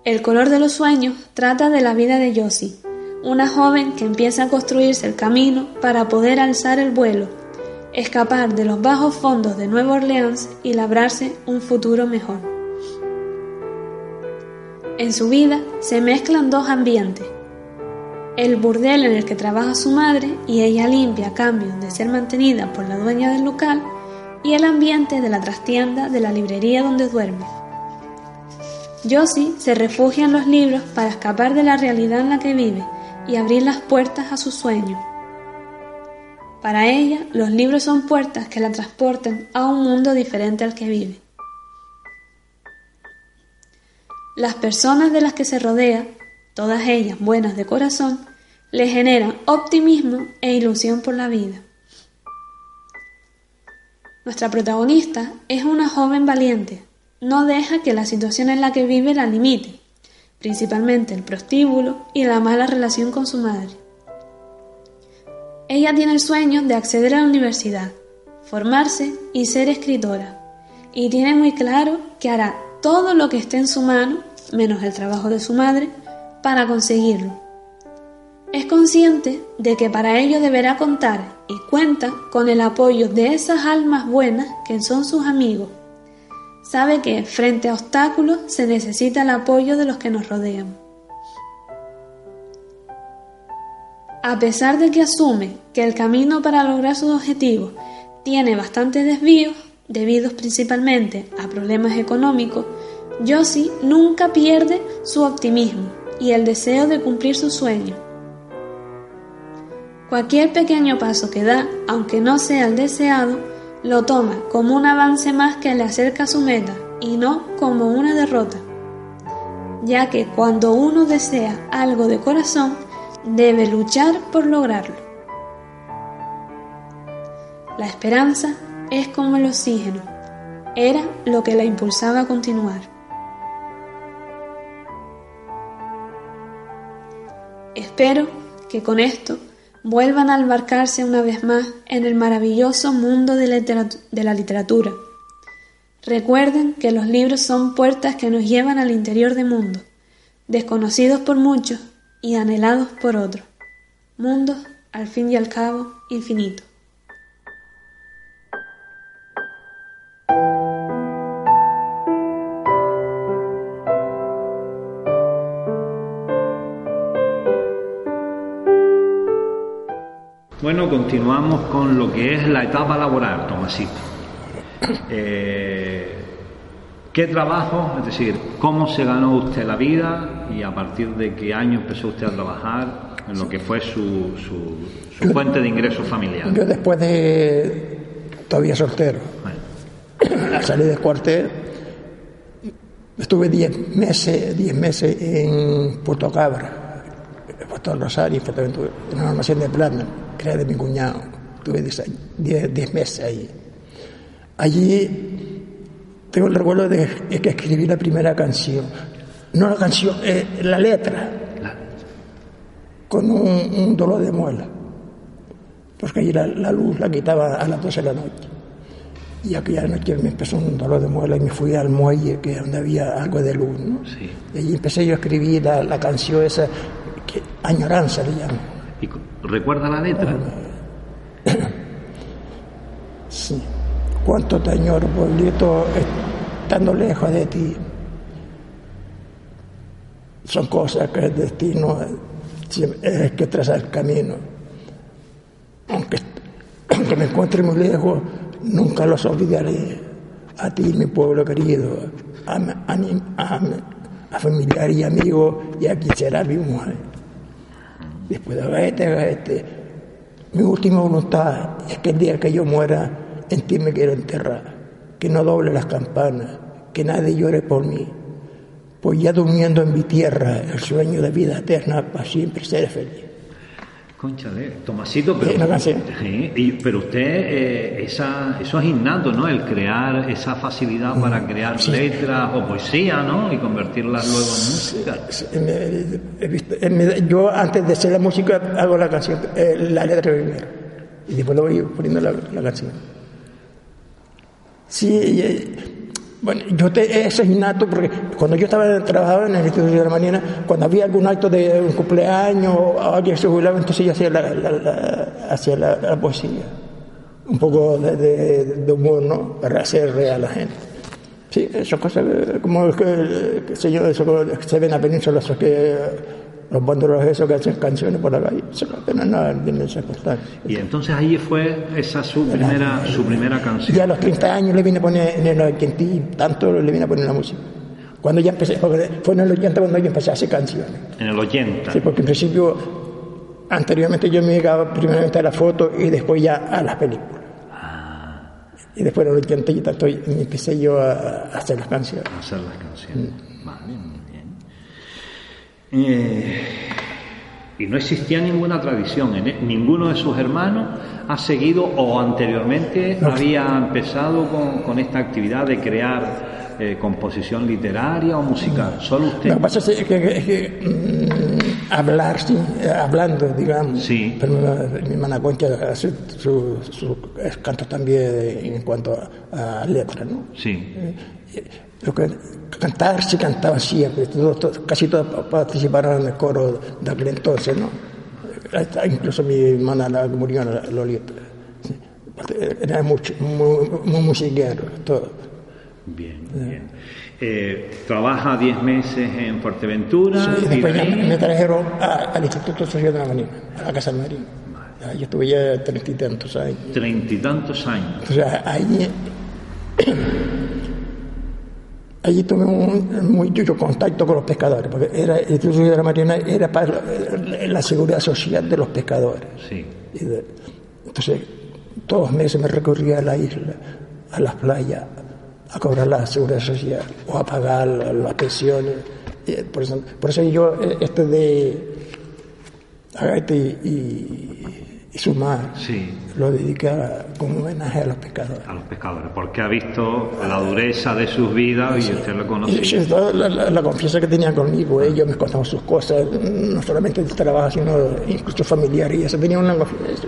D: El color de los sueños trata de la vida de Josie, una joven que empieza a construirse el camino para poder alzar el vuelo, escapar de los bajos fondos de Nueva Orleans y labrarse un futuro mejor. En su vida se mezclan dos ambientes, el burdel en el que trabaja su madre y ella limpia a cambio de ser mantenida por la dueña del local y el ambiente de la trastienda de la librería donde duerme. Josie se refugia en los libros para escapar de la realidad en la que vive y abrir las puertas a sus sueños. Para ella, los libros son puertas que la transportan a un mundo diferente al que vive. Las personas de las que se rodea, todas ellas buenas de corazón, le generan optimismo e ilusión por la vida. Nuestra protagonista es una joven valiente, no deja que la situación en la que vive la limite. principalmente el prostíbulo y la mala relación con su madre. Ella tiene el sueño de acceder a la universidad, formarse y ser escritora, y tiene muy claro que hará todo lo que esté en su mano, menos el trabajo de su madre, para conseguirlo. Es consciente de que para ello deberá contar y cuenta con el apoyo de esas almas buenas que son sus amigos. Sabe que frente a obstáculos se necesita el apoyo de los que nos rodean. A pesar de que asume que el camino para lograr sus objetivos tiene bastantes desvíos, debidos principalmente a problemas económicos, Josie nunca pierde su optimismo y el deseo de cumplir su sueño. Cualquier pequeño paso que da, aunque no sea el deseado, lo toma como un avance más que le acerca a su meta y no como una derrota, ya que cuando uno desea algo de corazón, debe luchar por lograrlo. La esperanza es como el oxígeno, era lo que la impulsaba a continuar. Espero que con esto vuelvan a embarcarse una vez más en el maravilloso mundo de, la literatura. Recuerden que los libros son puertas que nos llevan al interior del mundo, desconocidos por muchos y anhelados por otros. Mundos, al fin y al cabo, infinito.
B: Bueno, continuamos con lo que es la etapa laboral, Tomasito. Eh, ¿Qué trabajo, es decir, cómo se ganó usted la vida y a partir de qué año empezó usted a trabajar en lo que fue su, su, fuente de ingresos familiar?
C: Yo después de, todavía soltero, al salir del cuartel, estuve 10 meses, diez meses en Puerto Cabra, en Puerto Rosario, en una almacén de plata era de mi cuñado. Tuve 10 meses ahí. Allí tengo el recuerdo de que escribí la primera canción. No la canción, eh, la letra. Con un, dolor de muela. Porque allí la, luz la quitaba a las 12 de la noche. Y aquella noche me empezó un dolor de muela y me fui al muelle, que donde había algo de luz. ¿no? Y allí empecé yo a escribir la, la canción esa, Añoranza le llamo.
B: ¿Recuerda la letra?
C: Sí. Cuánto te añoro, pueblito, estando lejos de ti. Son cosas que el destino es que traza el camino. Aunque, aunque me encuentre muy lejos, nunca los olvidaré. A ti, mi pueblo querido, a, a, a familiares y amigos, y aquí será mi mujer después de este, este. Mi última voluntad es que el día que yo muera, en ti me quiero enterrar, que no doble las campanas, que nadie llore por mí, pues ya durmiendo en mi tierra, el sueño de vida eterna para siempre ser feliz.
B: Tomasito, pero, pero usted, eh, esa, eso es innato, ¿no? El crear esa facilidad para mm, crear letras o poesía, ¿no? Y convertirlas luego
C: en música. yo antes de hacer la música hago la canción, eh, la letra primero. Y después lo voy poniendo la, la canción. Sí, bueno, yo te, eso es innato porque cuando yo estaba trabajando en el Instituto de la Mañana, cuando había algún acto de un cumpleaños alguien se jubilaba, entonces yo hacía la, la, poesía. Un poco de, humor, ¿no? Para hacer real a la gente. Sí, son cosas como que, que, sé yo, eso se ven a península, eso que los banderos esos que hacen canciones por la calle, eso no tiene nada de circunstancias.
B: Y entonces ahí fue esa su primera, su primera canción.
C: Ya a los 30 años le vine a poner en el 80 y tanto le vine a poner la música. Cuando ya empecé, fue en el 80 cuando yo empecé a hacer canciones.
B: En el 80.
C: Sí, porque en principio, anteriormente yo me dedicaba primeramente a la foto y después ya a las películas. Ah. Y después en el 80 y tanto empecé yo a, hacer las canciones.
B: A hacer las canciones. Mm. Vale. Eh, y no existía ninguna tradición. E, ninguno de sus hermanos ha seguido o anteriormente había empezado con, esta actividad de crear eh, composición literaria o musical? ¿Solo
C: Lo
B: usted?
C: que pasa es que, que, mm, hablar, sí, eh, hablando, digamos.
B: Sí.
C: Pero mi, hermana Concha hace su, su, canta también en cuanto a, a letra, ¿no?
B: Sí,
C: Lo que, cantar sí cantaba siempre, todos- todos- casi todos participaron en el coro de aquel entonces, ¿no? Hasta Incluso mi hermana la que murió, la- Lolita. sí. Era mucho, muy, muy musiquero, todo.
B: bien, bien. Eh, trabaja 10 meses en Fuerteventura
C: Sí, y después
B: de ahí-
C: me trajeron a- al Instituto Social de la Marina, a la Casa del Marino. Yo estuve ya treinta y tantos años.
B: treinta y tantos años.
C: O sea, allí, allí tuve un muy mucho contacto con los pescadores, porque era, el Instituto de la Marina era para la, seguridad social de los pescadores.
B: Sí,
C: entonces, todos los meses me recorría a la isla, a las playas, a cobrar la seguridad social o a pagar la- las pensiones. Eh, por, eso, por eso yo, este de Agaete y, y, y Sumar,
B: sí,
C: lo dediqué a- como homenaje a los pescadores.
B: a los pescadores, porque ha visto la dureza de sus vidas y usted lo conoce.
C: la, la- la confianza que tenían conmigo, ellos me contaban sus cosas, no solamente de trabajo, sino incluso familiar, y eso tenía una confianza, ellos,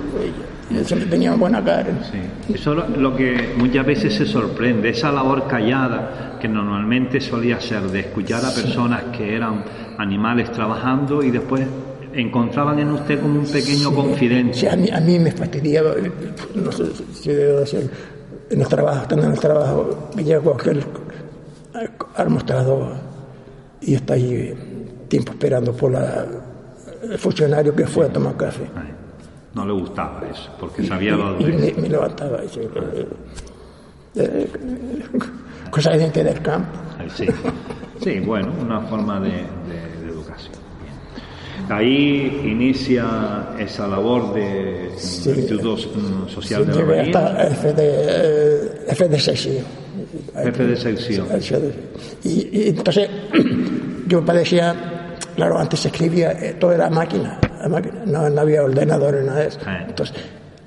C: ellos siempre tenían buena cara.
B: Sí. Eso es lo, lo que muchas veces se sorprende, esa labor callada que normalmente solía ser de escuchar a personas que eran animales trabajando y después encontraban en usted como un pequeño confidente.
C: Sí, a, mí, a mí me fastidiaba, eh, no sé si debo decir, en el trabajo, estando en el trabajo, me llega cualquier al mostrador y está ahí eh, tiempo esperando por la, el funcionario que fue a tomar café.
B: Ay, No le gustaba eso, porque sabía
C: y,
B: lo
C: y
B: de...
C: me, me levantaba. y, eh, eh, cosas de gente del campo.
B: Ay, Sí. sí, bueno, una forma de, de-. Ahí inicia esa labor de
C: Sí.
B: Instituto Social de la
C: hasta F de, eh, F de sección.
B: jefe de sección.
C: Y, y entonces yo padecía, claro, antes se escribía, eh, todo era máquina, máquina, no, no había ordenador ni nada de eso.
B: Ah.
C: Entonces,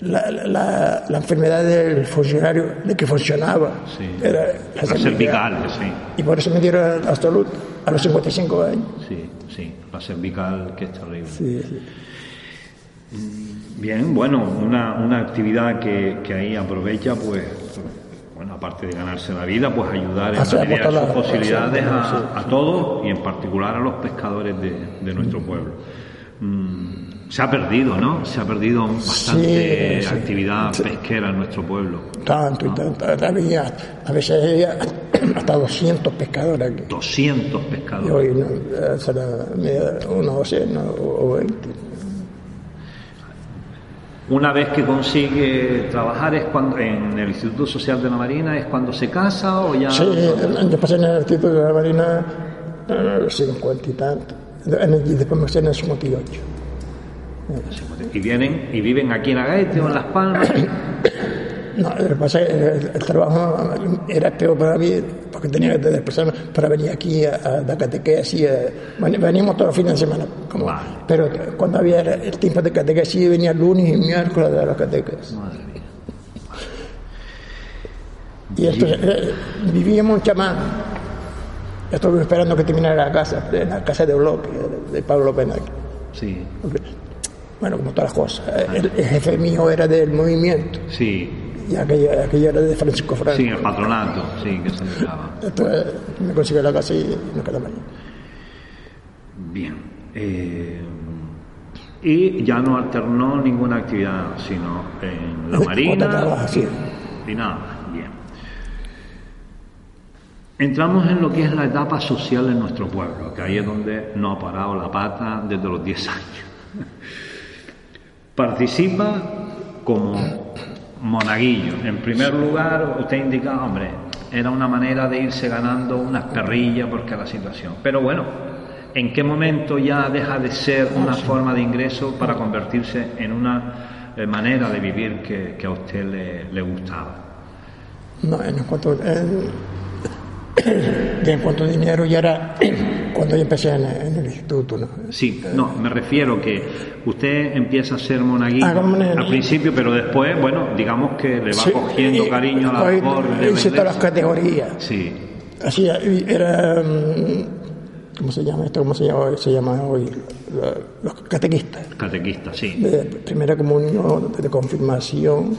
C: la, la, la enfermedad del funcionario, de que funcionaba,
B: Sí.
C: era
B: La cervical, sí.
C: Y por eso me dieron la salud a los 55 años.
B: Sí, sí, la cervical que es terrible.
C: Sí, sí.
B: Bien, bueno, una, una actividad que, que ahí aprovecha, pues, bueno, aparte de ganarse la vida, pues ayudar en la medida de sus posibilidades a, a todos y en particular a los pescadores de, de nuestro pueblo. Mm, se ha perdido, ¿no? Se ha perdido bastante
C: Sí, sí.
B: actividad pesquera en nuestro pueblo.
C: Tanto y tanto. Había, a veces había hasta 200 pescadores aquí.
B: 200
C: Y
B: pescadores.
C: hoy no, eh, será unos docena o 20.
B: Una vez que consigue trabajar es cuando en el Instituto Social de la Marina es cuando se casa o ya
C: Sí, yo pasé en el Instituto de la Marina eh, 50 y tanto. Y después me pasé en el 58.
B: Y vienen y viven aquí en Agaete o en Las Palmas.
C: No, lo que pasa es que el, trabajo era peor para mí porque tenía que desplazarme para venir aquí a, a dar catequesis. ven- veníamos todos los fines de semana. Como,
B: Vale.
C: Pero cuando había el tiempo de catequesis venía lunes y miércoles a dar las catequesis.
B: Madre mía.
C: Y entonces eh, vivíamos un chamán. Estuve esperando que terminara la casa, la casa de bloque de, de Pablo Penac.
B: Sí,
C: Bueno, como todas las cosas. El, el jefe mío era del movimiento
B: sí,
C: y aquello, aquello era de Francisco Franco.
B: sí, el patronato, sí, que se dedicaba.
C: Entonces me consiguió la casa y nos quedamos allí.
B: Bien. eh, y ya no alternó ninguna actividad, sino en la
C: Otra
B: Marina.
C: trabajo, sí.
B: Y nada bien. Entramos en lo que es la etapa social en nuestro pueblo, que ahí es donde no ha parado la pata desde los 10 años. Participa como monaguillo. En primer lugar, usted indica, hombre, era una manera de irse ganando unas perrillas porque la situación. Pero bueno, ¿en qué momento ya deja de ser una forma de ingreso para convertirse en una eh, manera de vivir que, que a usted le, le gustaba?
C: No, en cuanto, en, ya en cuanto a dinero ya era cuando yo empecé en, en el instituto. ¿no?
B: Sí, no, me refiero que usted empieza a ser monaguillo
C: Ah,
B: al principio, pero después, bueno, digamos que le va
C: Sí,
B: cogiendo
C: y-
B: cariño a la labor de
C: Hice todas las categorías.
B: Sí,
C: Así era, mm, ¿cómo se llama esto? ¿Cómo se llama, se llama hoy? Los catequistas.
B: Catequista, sí.
C: De primera comunión, de confirmación,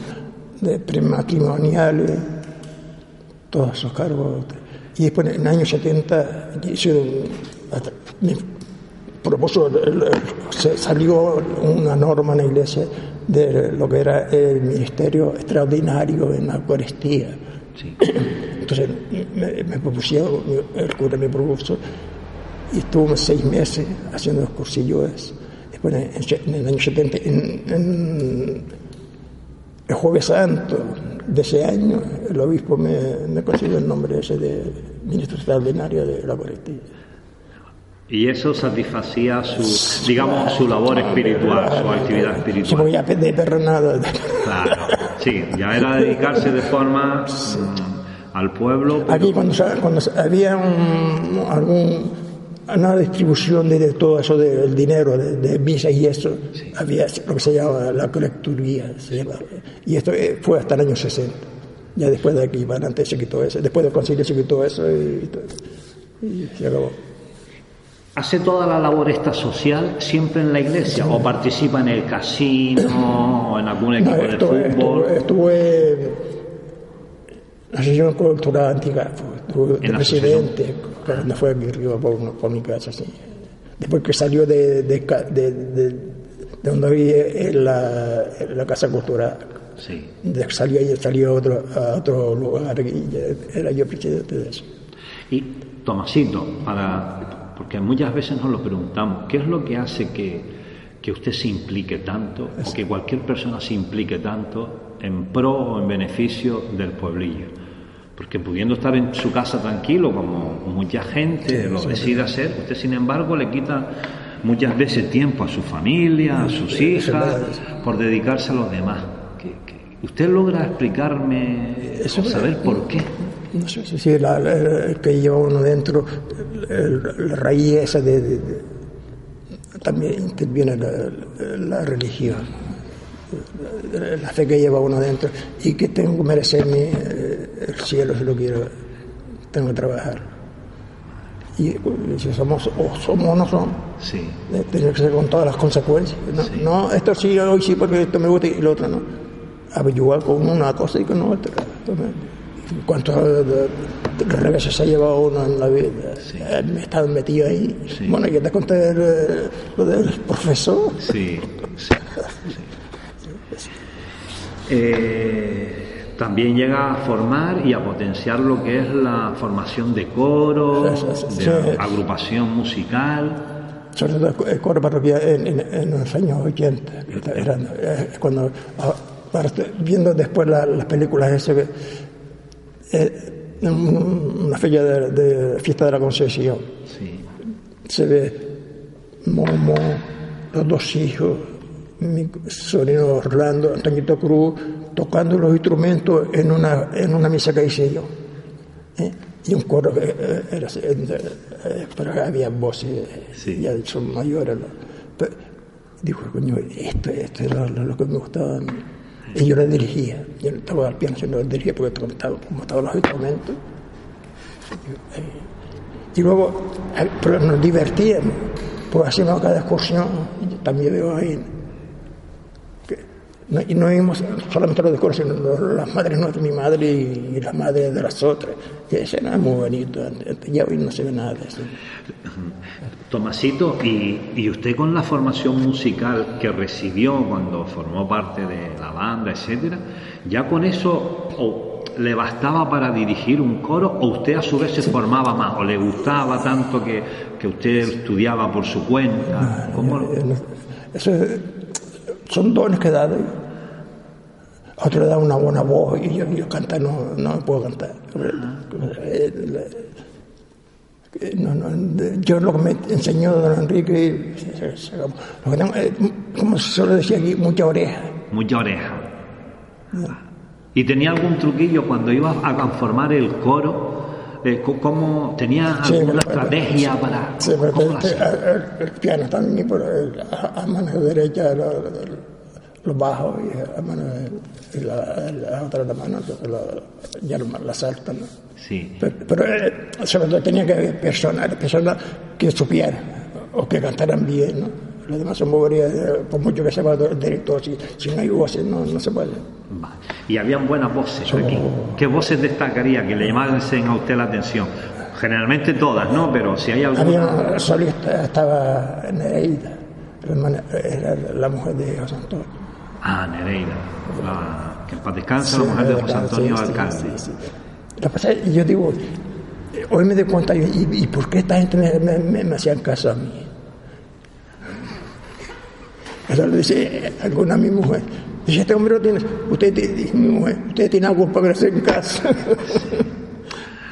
C: de prematrimoniales, todos esos cargos. Y después en el año 70 hice un- hasta- me propuso, el- se salió una norma en la iglesia de lo que era el ministerio extraordinario en la Eucaristía.
B: sí.
C: Entonces me, me propusieron, el cura me propuso, y estuve seis meses haciendo los cursillos. Después, en, en el año 70, en, en el Jueves Santo de ese año, el obispo me, me concedió el nombre ese de ministro extraordinario de la Eucaristía.
B: Y eso satisfacía su, digamos, su labor espiritual, su actividad
C: Sí,
B: espiritual.
C: porque ya de perro nada.
B: Claro, sí, ya era dedicarse de forma mm, al pueblo. pero-
C: Aquí cuando, cuando había un, algún, una distribución de, todo eso del dinero, de, de misa y eso, había lo que se llama la colecturía. se llamaba. Y esto eh, fue hasta el año 60. Ya después de aquí, para adelante se quitó eso. Después del concilio se quitó eso y, y se acabó.
B: ¿Hace toda la labor esta social siempre en la iglesia o participa en el casino o en algún equipo
C: No,
B: de fútbol?
C: estuve, estuve la asociación cultural antigua, de
B: la
C: presidente, cuando fue aquí arriba por, por mi casa, sí. Después que salió de, de, de, de- de donde había en la, en la casa cultural,
B: Sí.
C: salió ahí, salió a otro, a otro lugar y era yo presidente de eso.
B: Y Tomasito, para, porque muchas veces nos lo preguntamos, ¿qué es lo que hace que, que usted se implique tanto o que cualquier persona se implique tanto en pro o en beneficio del pueblillo? Porque pudiendo estar en su casa tranquilo, como mucha gente lo decide hacer, usted sin embargo le quita muchas veces tiempo a su familia, a sus hijas, por dedicarse a los demás. ¿Usted logra explicarme o saber por qué?
C: No sé si si la, la- que lleva uno dentro, la raíz esa de, de- de- también interviene la religión, la, fe que lleva uno dentro y que tengo que merecerme eh, el cielo si lo quiero, tengo que trabajar. Y si somos o somos o no somos,
B: Sí.
C: eh, tiene que ser con todas las consecuencias. No,
B: Sí.
C: no esto sí, hoy sí porque esto me gusta y lo otro no. Averiguar con una cosa y con otra. ¿Cuántos eh, reveses se ha llevado uno en la vida? Me he estado metido ahí.
B: Sí.
C: Bueno, ya te conté lo del profesor.
B: Sí, sí, sí. Eh, también llega a formar y a potenciar lo que es la formación de coro,
C: Sí, sí, sí.
B: de agrupación musical.
C: sobre todo el coro parroquial en, en- los años 80, que eran, eh, cuando, ah, viendo después la- las películas que, eh, un- una fecha de, de fiesta de la Concepción,
B: Sí,
C: se ve Momo, los dos hijos, mi sobrino Orlando, Antoñito Cruz, tocando los instrumentos en una, en una misa que hice yo. ¿eh? Y un coro que eh, era, eh, eh, pero había voces,
B: Sí.
C: ya son mayores. Pero, dijo, coño, esto, esto era lo, que me gustaba a mí. Y yo le dirigía, yo no estaba al piano, sino le dirigía porque tocaba, como estaban los instrumentos. Y luego, pero nos divertíamos, pues hacíamos cada excursión, también veo ahí. No, y no vimos solamente los de coro, sino los- las madres nuestras, mi madre y, las madres de las otras. Y eso era muy bonito, ya hoy no se ve nada de eso.
B: Tomasito, y, y usted con la formación musical que recibió cuando formó parte de la banda, etcétera, ya con eso o le bastaba para dirigir un coro o usted a su vez se formaba más o le gustaba tanto que, que usted estudiaba por su cuenta. ¿Cómo lo-
C: no- Eso es- son dones que da. Dios. Otro le da una buena voz y yo, yo no, no puedo cantar. No, no, yo lo que me enseñó don Enrique, lo eh, como se suele decir aquí, mucha oreja.
B: Mucha oreja. ¿Y tenía algún truquillo cuando iba a conformar el coro? Eh, ¿Cómo tenía alguna estrategia para.?
C: Sí,
B: ¿cómo lo
C: el,
B: hacía?
C: el- piano también, pero el- a, a mano derecha lo, los bajos y la mano y la, la otra la mano la- ya la, saltan. ¿no?
B: Sí.
C: Pero, pero, eh, sobre todo tenía que haber personas, personas que supieran o que cantaran bien. ¿no? Los demás son moverías, eh, por mucho que sepa el director, si, si no hay voces no, no se puede.
B: Vale. Y habían buenas voces aquí. ¿Qué voces destacaría que le llamasen a usted la atención? Generalmente todas, ¿no? Pero si hay alguna...
C: Había solista, estaba Nereida, era la mujer de José Antonio.
B: Ah, Nereida. La- que en paz descanse la mujer de José Antonio
C: Sí, sí,
B: Alcalde.
C: sí, sí. Lo que pasa es que yo digo, hoy me doy cuenta, ¿y, y por qué esta gente me, me- me- me hacían caso a mí? Eso le dice alguna a mi mujer. Dice, este hombre no tiene, usted, dice mi mujer, usted tiene algo para hacen caso.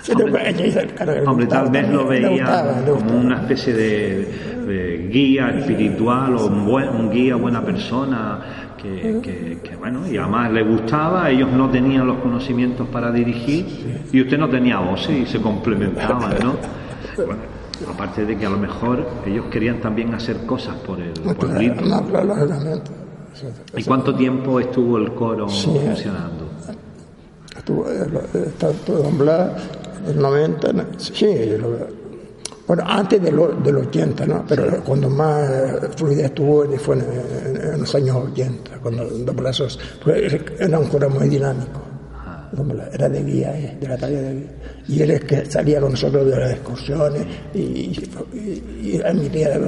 C: Sí, no,
B: Hombre,
C: ella dice, claro, le
B: Hombre, tal
C: gustaba
B: vez lo veía
C: gustaba,
B: como una especie de, de guía espiritual o un, buen, un guía buena persona que, que- que, bueno, y además le gustaba, ellos no tenían los conocimientos para dirigir y usted no tenía voces y se complementaban, ¿no? Bueno, aparte de que a lo mejor ellos querían también hacer cosas por el,
C: claro, lógicamente.
B: ¿Y cuánto tiempo estuvo el coro
C: Sí.
B: funcionando?
C: Estuvo, eh, lo- eh, está todo en Blas, el 90, no, sí, bueno, antes de, lo- del 80, ¿no? Pero cuando más eh, fluidez tuvo fue en, en- en los años 80, cuando Don Blas Sos- porque era un coro muy dinámico. Era de guía, eh, de la talla de guía. Y él es que salía con nosotros de las excursiones y, y, y emitía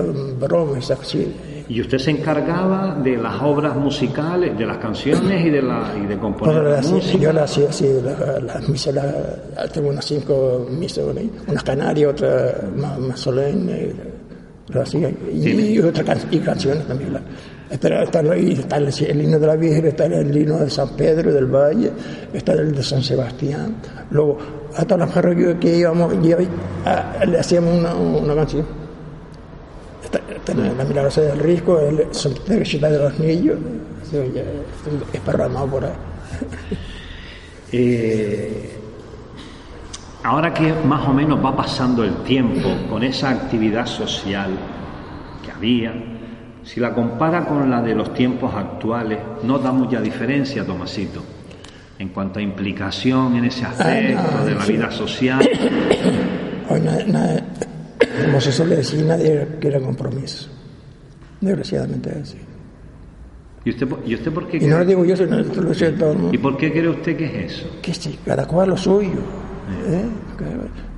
C: bromas, así.
B: Y usted se encargaba de las obras musicales, de las canciones y de, la, y de componer la música.
C: yo la hacía así, las la misas, la- tengo unas cinco misas, unas canarias, otras más, más solemnes, lo hacía, y, y otras can- y canciones también. La, está, está, está el, el himno de la Virgen, está el himno de San Pedro del Valle, está el de San Sebastián. Luego, a todas las parroquias que íbamos, y ahí, a- le hacíamos una, una canción. Está, está la, la milagrosa del Risco, el Teresita de los Niños, esparramado por ahí.
B: Eh, ahora que más o menos va pasando el tiempo con esa actividad social que había, si la compara con la de los tiempos actuales, no da mucha diferencia, Tomasito, en cuanto a implicación en ese aspecto de la vida social.
C: Hoy nadie, nadie- como se suele decir, nadie quiere compromiso. Desgraciadamente es así.
B: ¿Y usted, y usted por qué
C: Y no lo
B: cree,
C: digo yo, sino lo dice todo el
B: ¿Y
C: mundo.
B: por qué cree usted que es eso?
C: Que sí, cada cual lo suyo. ¿eh?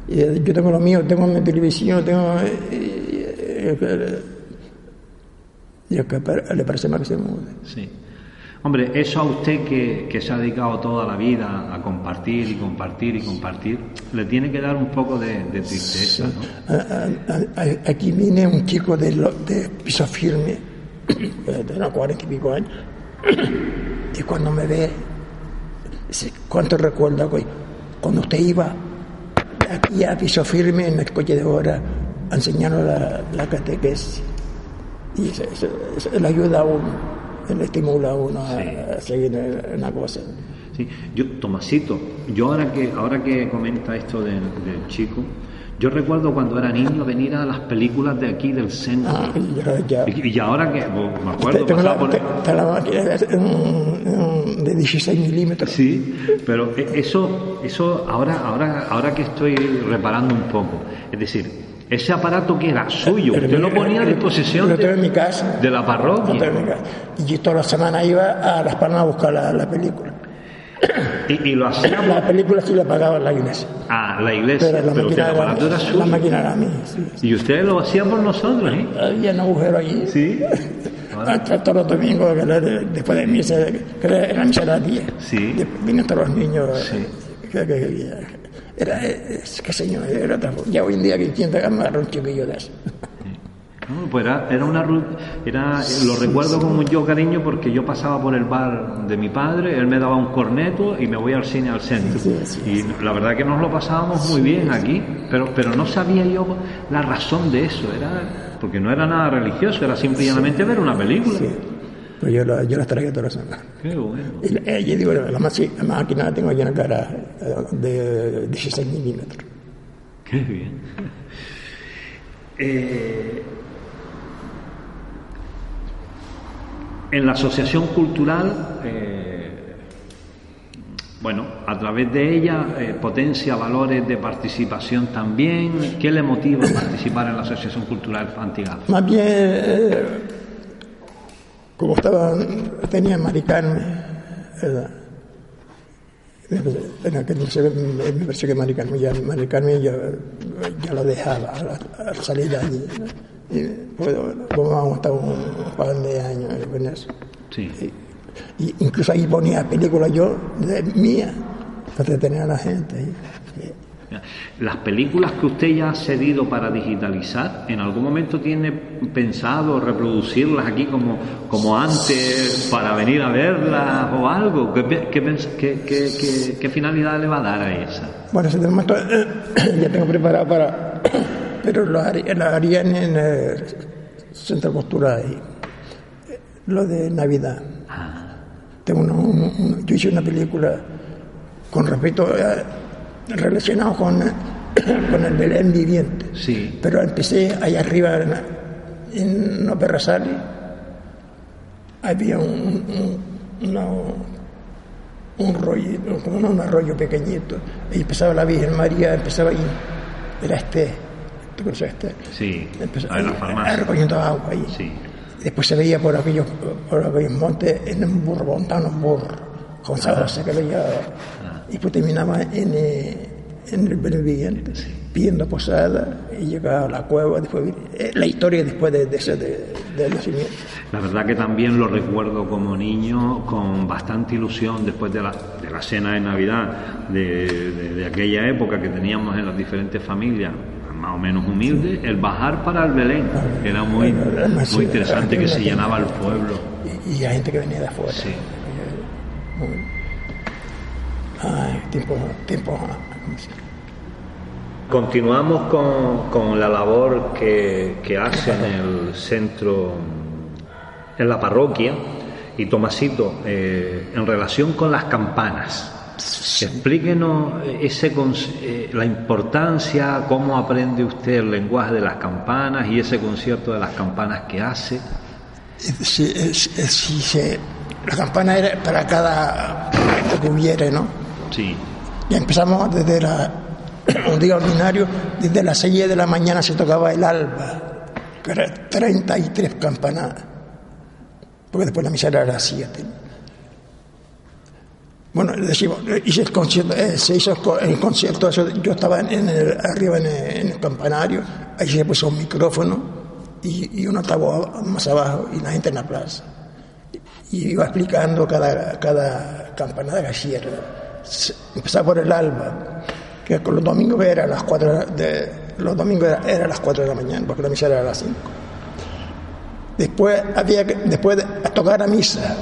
C: Y, eh, yo tengo lo mío, tengo mi televisión, tengo... eh, eh, eh, que le parece mal que se mude.
B: Sí. Hombre, eso a usted que, que se ha dedicado toda la vida a compartir y compartir y compartir, le tiene que dar un poco de, de tristeza, ¿no?
C: A- a- a- Aquí viene un chico de, lo- de piso firme, de unos cuarenta y pico años, y cuando me ve, dice, ¿cuánto recuerda? Cuando usted iba aquí a piso firme en el coche de hora a enseñarnos la, la catequesis. Y eso- eso le ayuda a uno, le estimula a uno a,
B: Sí.
C: a seguir en una cosa.
B: Sí. Yo, Tomasito, yo ahora que, ahora que comenta esto del, del chico, yo recuerdo cuando era niño venir a las películas de aquí del centro.
C: Ah, y ya- ya-
B: Y, y ahora que, pues, me acuerdo,
C: tengo la,
B: por...
C: te- la un- de 16 milímetros.
B: Sí, pero e- eso, eso ahora, ahora, ahora que estoy reparando un poco, es decir, ese aparato que era suyo, usted lo ponía a disposición
C: Lo tengo en mi casa.
B: de la
C: Lo tengo
B: parroquia
C: en mi casa. Y yo toda la semana iba a Las Palmas a buscar la, la película.
B: y, y lo hacía
C: La película sí la pagaba la iglesia.
B: a la iglesia,
C: Pero
B: pero,
C: la
B: el
C: máquina,
B: era
C: era, la
B: suyo.
C: máquina era mía. Sí.
B: Y usted lo hacía por nosotros, ¿eh?
C: Había un agujero allí.
B: Sí.
C: Hasta todos los domingos, después de misa, que era, era misa a las 10.
B: Sí.
C: Vienen todos los niños.
B: Sí.
C: que- que- que- era, es que señor, era otra- ya hoy en día que quien agarra un chiquillo de eso.
B: No, pues era, era una era lo recuerdo con mucho cariño porque yo pasaba por el bar de mi padre, él me daba un corneto y me voy al cine al centro.
C: Sí, sí,
B: y la verdad que nos lo pasábamos muy bien aquí, pero, pero no sabía yo la razón de eso, era porque no era nada religioso, era simplemente ver una película.
C: Pues yo, la- yo las traía todas las semanas.
B: Qué bueno.
C: Y la- eh, yo digo, la, máquina, la máquina la tengo allí en garaje eh, de 16 milímetros.
B: Qué bien. Eh, en la asociación cultural, eh, bueno, a través de ella eh, potencia valores de participación también. ¿Qué le motiva a participar en la asociación cultural Antigado?
C: Más bien, como estaba, tenía Maricarme, ¿verdad? En aquel me pareció que Maricarme ya, Maricarme ya, ya lo dejaba al, al salir de allí. ¿no? Y pues, vamos a estar un par de años en eso.
B: Sí.
C: Y, y incluso ahí ponía películas yo de mía para entretener a la gente. ahí.
B: Las películas que usted ya ha cedido para digitalizar, ¿en algún momento tiene pensado reproducirlas aquí como, como antes para venir a verlas o algo? ¿Qué, qué, qué- finalidad le va a dar a esa?
C: Bueno, ese momento eh, ya tengo preparado para. Pero lo haría, lo haría en el centro cultural ahí. Lo de Navidad. Tengo uno- un- un- yo hice una película con respecto a, relacionado con, con el Belén viviente.
B: Sí.
C: Pero empecé allá arriba en, Berrazales. Había un, un, una- un rollo, un arroyo pequeñito. Y empezaba la Virgen María, empezaba ahí. Era este. ¿Tú conoces este?
B: Sí,
C: Empezó
B: a la
C: ahí,
B: farmacia.
C: recogiendo agua ahí.
B: Sí.
C: Después se veía por aquellos, por aquellos montes en un burro, montando un burro, con sabrosa que lo llevaba. Y después terminaba en, eh, en el beneviviente, pidiendo posada y llegaba a la cueva. Después, eh, la historia después de, de ese de, nacimiento.
B: La verdad que también lo recuerdo como niño con bastante ilusión después de la, de la cena de Navidad de, aquella época que teníamos en las diferentes familias más o menos humildes, el bajar para el Belén, que era muy, muy interesante, que se llenaba el pueblo.
C: Y, hay gente que venía de afuera.
B: Sí.
C: Muy- Ay, tiempo.
B: Continuamos con, con la labor que, que hace en el centro, en la parroquia. Y Tomasito, eh, en relación con las campanas, explíquenos ese, eh, la importancia, cómo aprende usted el lenguaje de las campanas y ese concierto de las campanas que hace.
C: Es- es- se- la campana era para cada acto que hubiera, ¿no?
B: Sí,
C: Ya empezamos desde la, un día ordinario, desde las 6 de la mañana se tocaba el alba, que era 33 campanadas, porque después la misa era a las 7. Bueno, decimos, hice el concierto, eh, se hizo el co- el concierto, yo estaba arriba en el, campanario, ahí se puso un micrófono y, y un altavoz más abajo y la gente en la plaza. Y iba explicando cada, cada campanada que hacía. Empezaba por el alba, que los domingos era a las 4 de, los domingos era, a las 4 de la mañana, porque la misa era a las 5. Después había que, después de tocar la misa,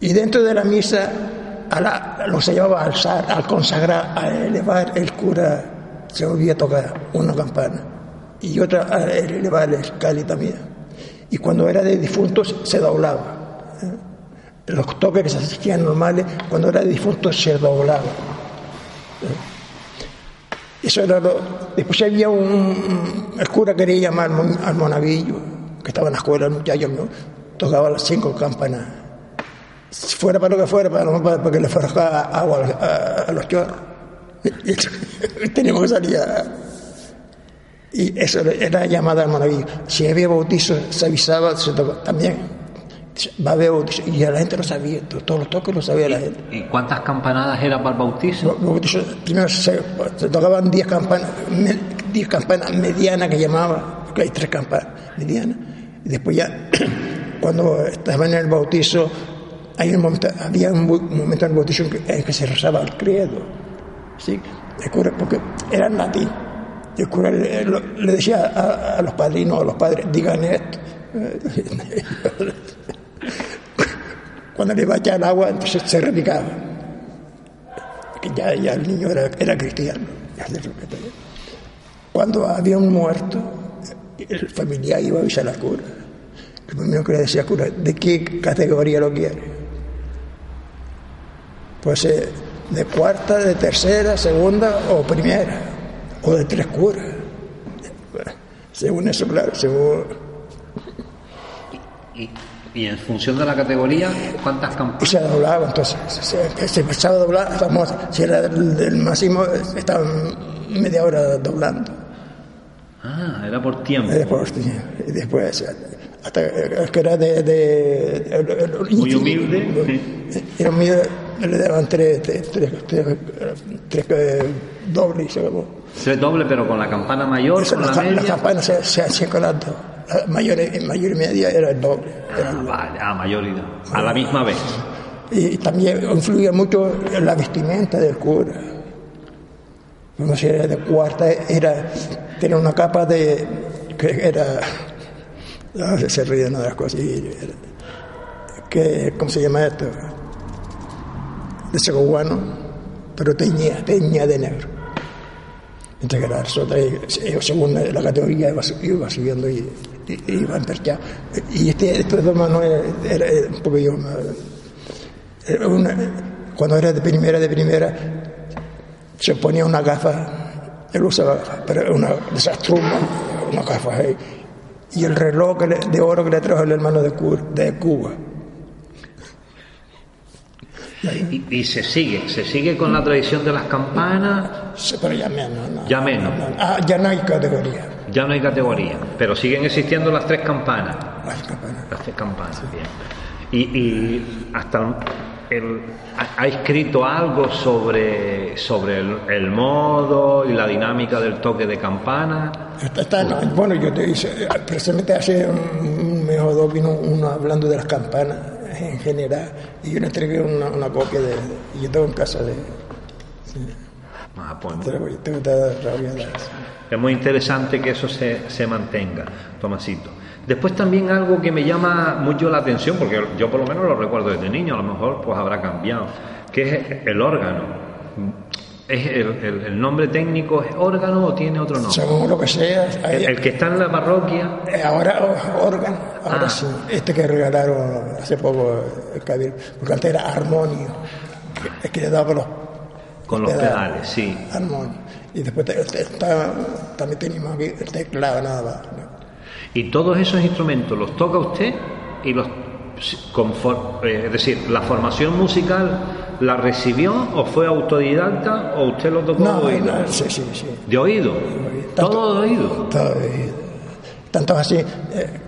C: Y dentro de la misa, a la, lo se llevaba a alzar, al consagrar, a elevar el cura, se volvía a tocar una campana. Y otra a elevar el cáliz también. Y cuando era de difuntos, se doblaba. Los toques que se hacían normales, cuando era de difuntos, se doblaba. ¿eh? Eso era lo- Después había un. El cura quería llamar al mon- al monaguillo, que estaba en la escuela, el muchacho, ¿no? tocaba las cinco campanas fuera para lo que fuera, para, que le fuera agua a, a- los chorros. Y, teníamos que salir Y eso era llamada al monaguillo. Si había bautizo, se avisaba, se tocaba. También va a haber bautizo. Y la gente lo sabía, to- todos los toques lo sabía la gente.
B: ¿Y cuántas campanadas era para el bautizo?
C: Los bautizos, primero se, se tocaban 10 campanas, me- 10 campanas medianas que llamaba, porque hay tres campanas medianas. Y después ya, cuando estaba en el bautizo, hay un momento, había un, momento en el bautizo en que, en que se rezaba el credo. ¿sí? El cura, porque era en latín. Y el cura le, le decía a, a los padrinos, a los padres, digan esto. Cuando le iba a echar el agua, entonces se replicaba que ya, el niño era, era cristiano. Cuando había un muerto, el familiar iba a avisar al cura. Lo primero que le decía cura, ¿de qué categoría lo quiere? Pues eh, de cuarta, de tercera, segunda o primera, o de tres curas. Según eso, claro, según...
B: Y, en función de la categoría, ¿cuántas
C: Y
B: campanas?
C: se doblaba, entonces se, se empezaba a doblar, estamos, si era del máximo, estaban media hora doblando.
B: Ah, era por tiempo.
C: Y después, y después hasta que era de... de- el- el-
B: Muy humilde,
C: Era humilde, le daban tres, tres, tres, tres, tres, eh, dobles y se acabó.
B: Tres doble, pero con la campana mayor, con la
C: las
B: media.
C: campanas se, se hacían con las dos. Mayor, y- mayor y media era el doble. Era
B: Ah,
C: el-
B: vale, ah, mayoría. A la misma vez.
C: Y también influía mucho en la vestimenta del cura. Como si era de cuarta, era, tenía una capa de. que era. ah, se ríen de las cosas. y era- que, ¿Cómo se llama esto? De segoguano, pero teñía, teñía de negro. Las otras, eh, según la categoría, iba, iba subiendo y, y, y iba emperchado. Y este, manos era, era un. Era una- cuando era de primera, de primera, se ponía una gafa, él usaba pero una de esas una gafa ahí, y el reloj de oro que le trajo el hermano de, de Cuba.
B: Y, y se sigue, se sigue con la tradición de las campanas,
C: Sí, Pero ya menos, no.
B: ya menos,
C: Ah, ya no hay categoría.
B: ya no hay categoría, pero siguen existiendo las tres campanas. Las tres campanas, bien. Y, y hasta el, ha, escrito algo sobre, sobre el, el modo y la dinámica del toque de campana.
C: Está- está- no, bueno, yo te hice, precisamente hace un, un mes o dos vino uno hablando de las campanas en general y yo le entregué una, una copia de, y yo tengo en casa de...
B: Ah, pues. Es muy interesante que eso se, se mantenga, Tomasito. Después también algo que me llama mucho la atención, porque yo por lo menos lo recuerdo desde niño, a lo mejor pues habrá cambiado, que es el órgano. ¿Es el, el- el nombre técnico es órgano o tiene otro nombre?
C: Según lo que sea, hay-
B: El, el que está en la parroquia,
C: eh, ahora órgano, ahora
B: Ah.
C: sí, este que regalaron hace poco el cabildo, porque antes era armonio, es que le daba los
B: con los pedales, sí.
C: armonio, y después te- te- está- también tenemos aquí el teclado nada más. ¿no?
B: Y todos esos instrumentos los toca usted y los confor- eh, es decir, la formación musical la recibió o fue autodidacta o usted lo tocó
C: No,
B: de oído.
C: no, sí, sí, sí.
B: De oído.
C: Tanto-
B: Todo de oído.
C: Todo de- Tanto así, eh,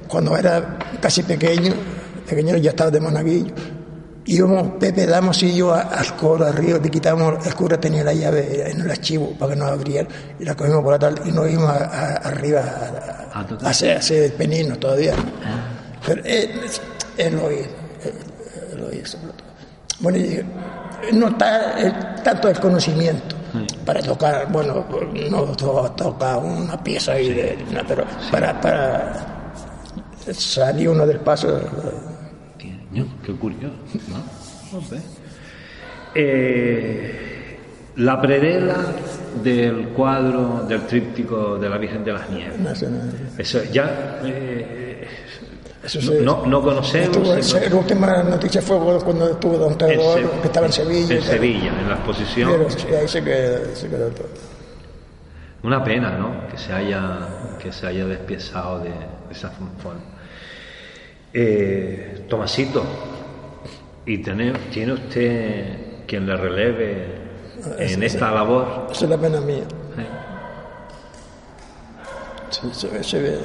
C: cuando era casi pequeño, pequeño ya estaba de monaguillo, íbamos, Pepe, Damos y yo al coro arriba, le quitamos, el cura tenía la llave en el archivo para que nos abrieran, y la cogimos por la tarde y nos íbamos a- a- arriba a, hacer, peninos todavía. Pero él, él, él lo oía sobre todo. Bueno, y no está el- tanto el conocimiento para tocar, bueno, no to- toca una pieza ahí, de, no, pero para, para salir uno del paso,
B: Coño, Qué curioso. ¿no? No sé. Eh, la predela del cuadro del tríptico de la Virgen de las Nieves. Eso ya eh,
C: eso se-
B: no, no conocemos.
C: estuvo- la última noticia fue cuando estuvo Don Teodoro,
B: Se-
C: que estaba en Sevilla.
B: En Sevilla, en la exposición.
C: Pero sí, ahí se quedó, se quedó todo.
B: Una pena, ¿no? Que se haya, que se haya despiezado de, de esa forma. Eh, Tomasito, ¿y tiene, tiene usted quien le releve en esta labor?
C: Esa es la pena mía.
B: ¿Eh?
C: Se, se ve, se ve,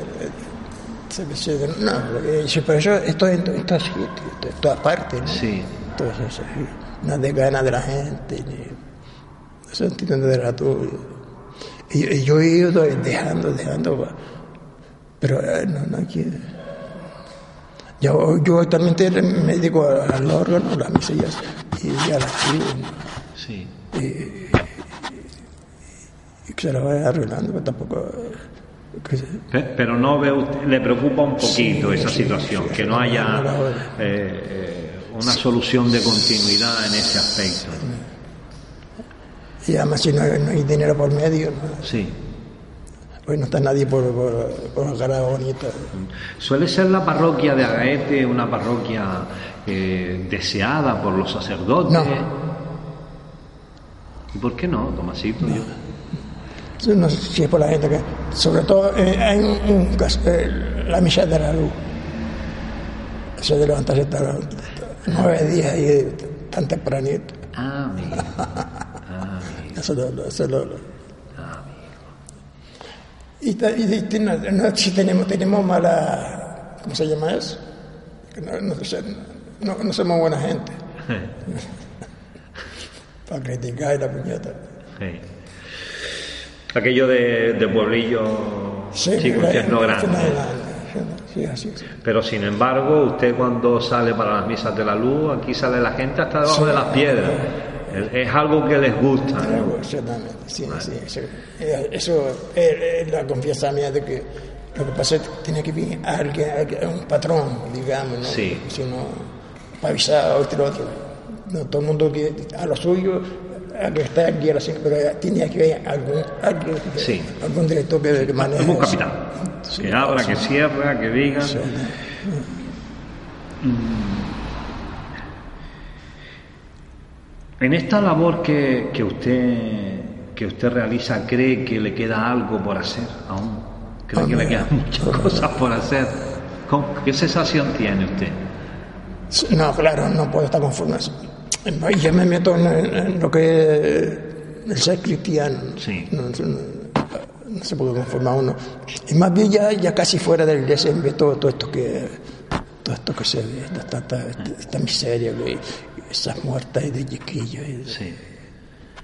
C: no, pero yo estoy en, en todos sitios, en todas partes, ¿no?
B: Sí.
C: Entonces, no de ganas de la gente, ni eso entiendo de la tuya. Y, y yo he ido dejando, dejando, pero eh, no, no quiero. Yo, yo actualmente me dedico al órgano, a las misillas y a la tribu,
B: Sí.
C: y que se lo vaya arreglando, pero tampoco.
B: Pero no ve usted, le preocupa un poquito
C: Sí,
B: esa
C: sí,
B: situación,
C: sí,
B: que no
C: no,
B: haya
C: no
B: eh, eh, una solución de continuidad en ese aspecto.
C: Y además, si no, hay- no hay dinero por medio, ¿no?
B: Sí.
C: pues no está nadie por, por, por cara bonita.
B: Suele ser la parroquia de Agaete una parroquia eh, deseada por los sacerdotes.
C: No.
B: ¿Y por qué no, Tomasito? Yo-
C: No sé si es por la gente que, sobre todo, hay un, un caso, eh, la milla de la luz. Eso de levantarse hasta las nueve días y tan tempranito.
B: Ah, amigo. Ah, amigo.
C: Eso lo, lo- eso lo- lo-
B: Ah, amigo.
C: Y, y de- ten- no, si tenemos, tenemos mala, ¿cómo se llama eso? No, no, no- no somos buena gente. Para criticar y la puñeta.
B: Sí. Aquello de, de pueblillo infierno
C: la-
B: grande.
C: Sí, así es.
B: Pero sin embargo, usted cuando sale para las misas de la luz, aquí sale la gente hasta debajo
C: Sí.
B: de las piedras. Es, es algo que les gusta. ¿no?
C: Algo, Exactamente, sí, sí, eso, eh, eso es, es la confianza mía de que lo que pasa es que tiene que venir alguien, alguien, un patrón, digamos, ¿no?
B: Sí.
C: Si no, para avisar a otro, otro. No, todo el mundo que a lo suyo, a que está aquí a la cinco, pero tiene que haber algún,
B: Sí.
C: algún director que, maneje.
B: Algún capitán.
C: Sí,
B: que abra,
C: sí.
B: que cierra, que diga.
C: Sí.
B: En esta labor que, que usted que usted realiza, ¿cree que le queda algo por hacer aún? ¿Cree que le quedan muchas cosas por hacer? ¿Cómo- ¿Qué sensación tiene usted?
C: No, claro, no puedo estar conforme. No, y Yo me meto en, en lo que es el ser cristiano.
B: Sí.
C: No, no- no se puede conformar uno. Y más bien ya, ya casi fuera del iglesia ve todo, todo esto que todo esto que se ve, esta, esta, esta- esta miseria, que, esas muertas de chiquillos.
B: Sí.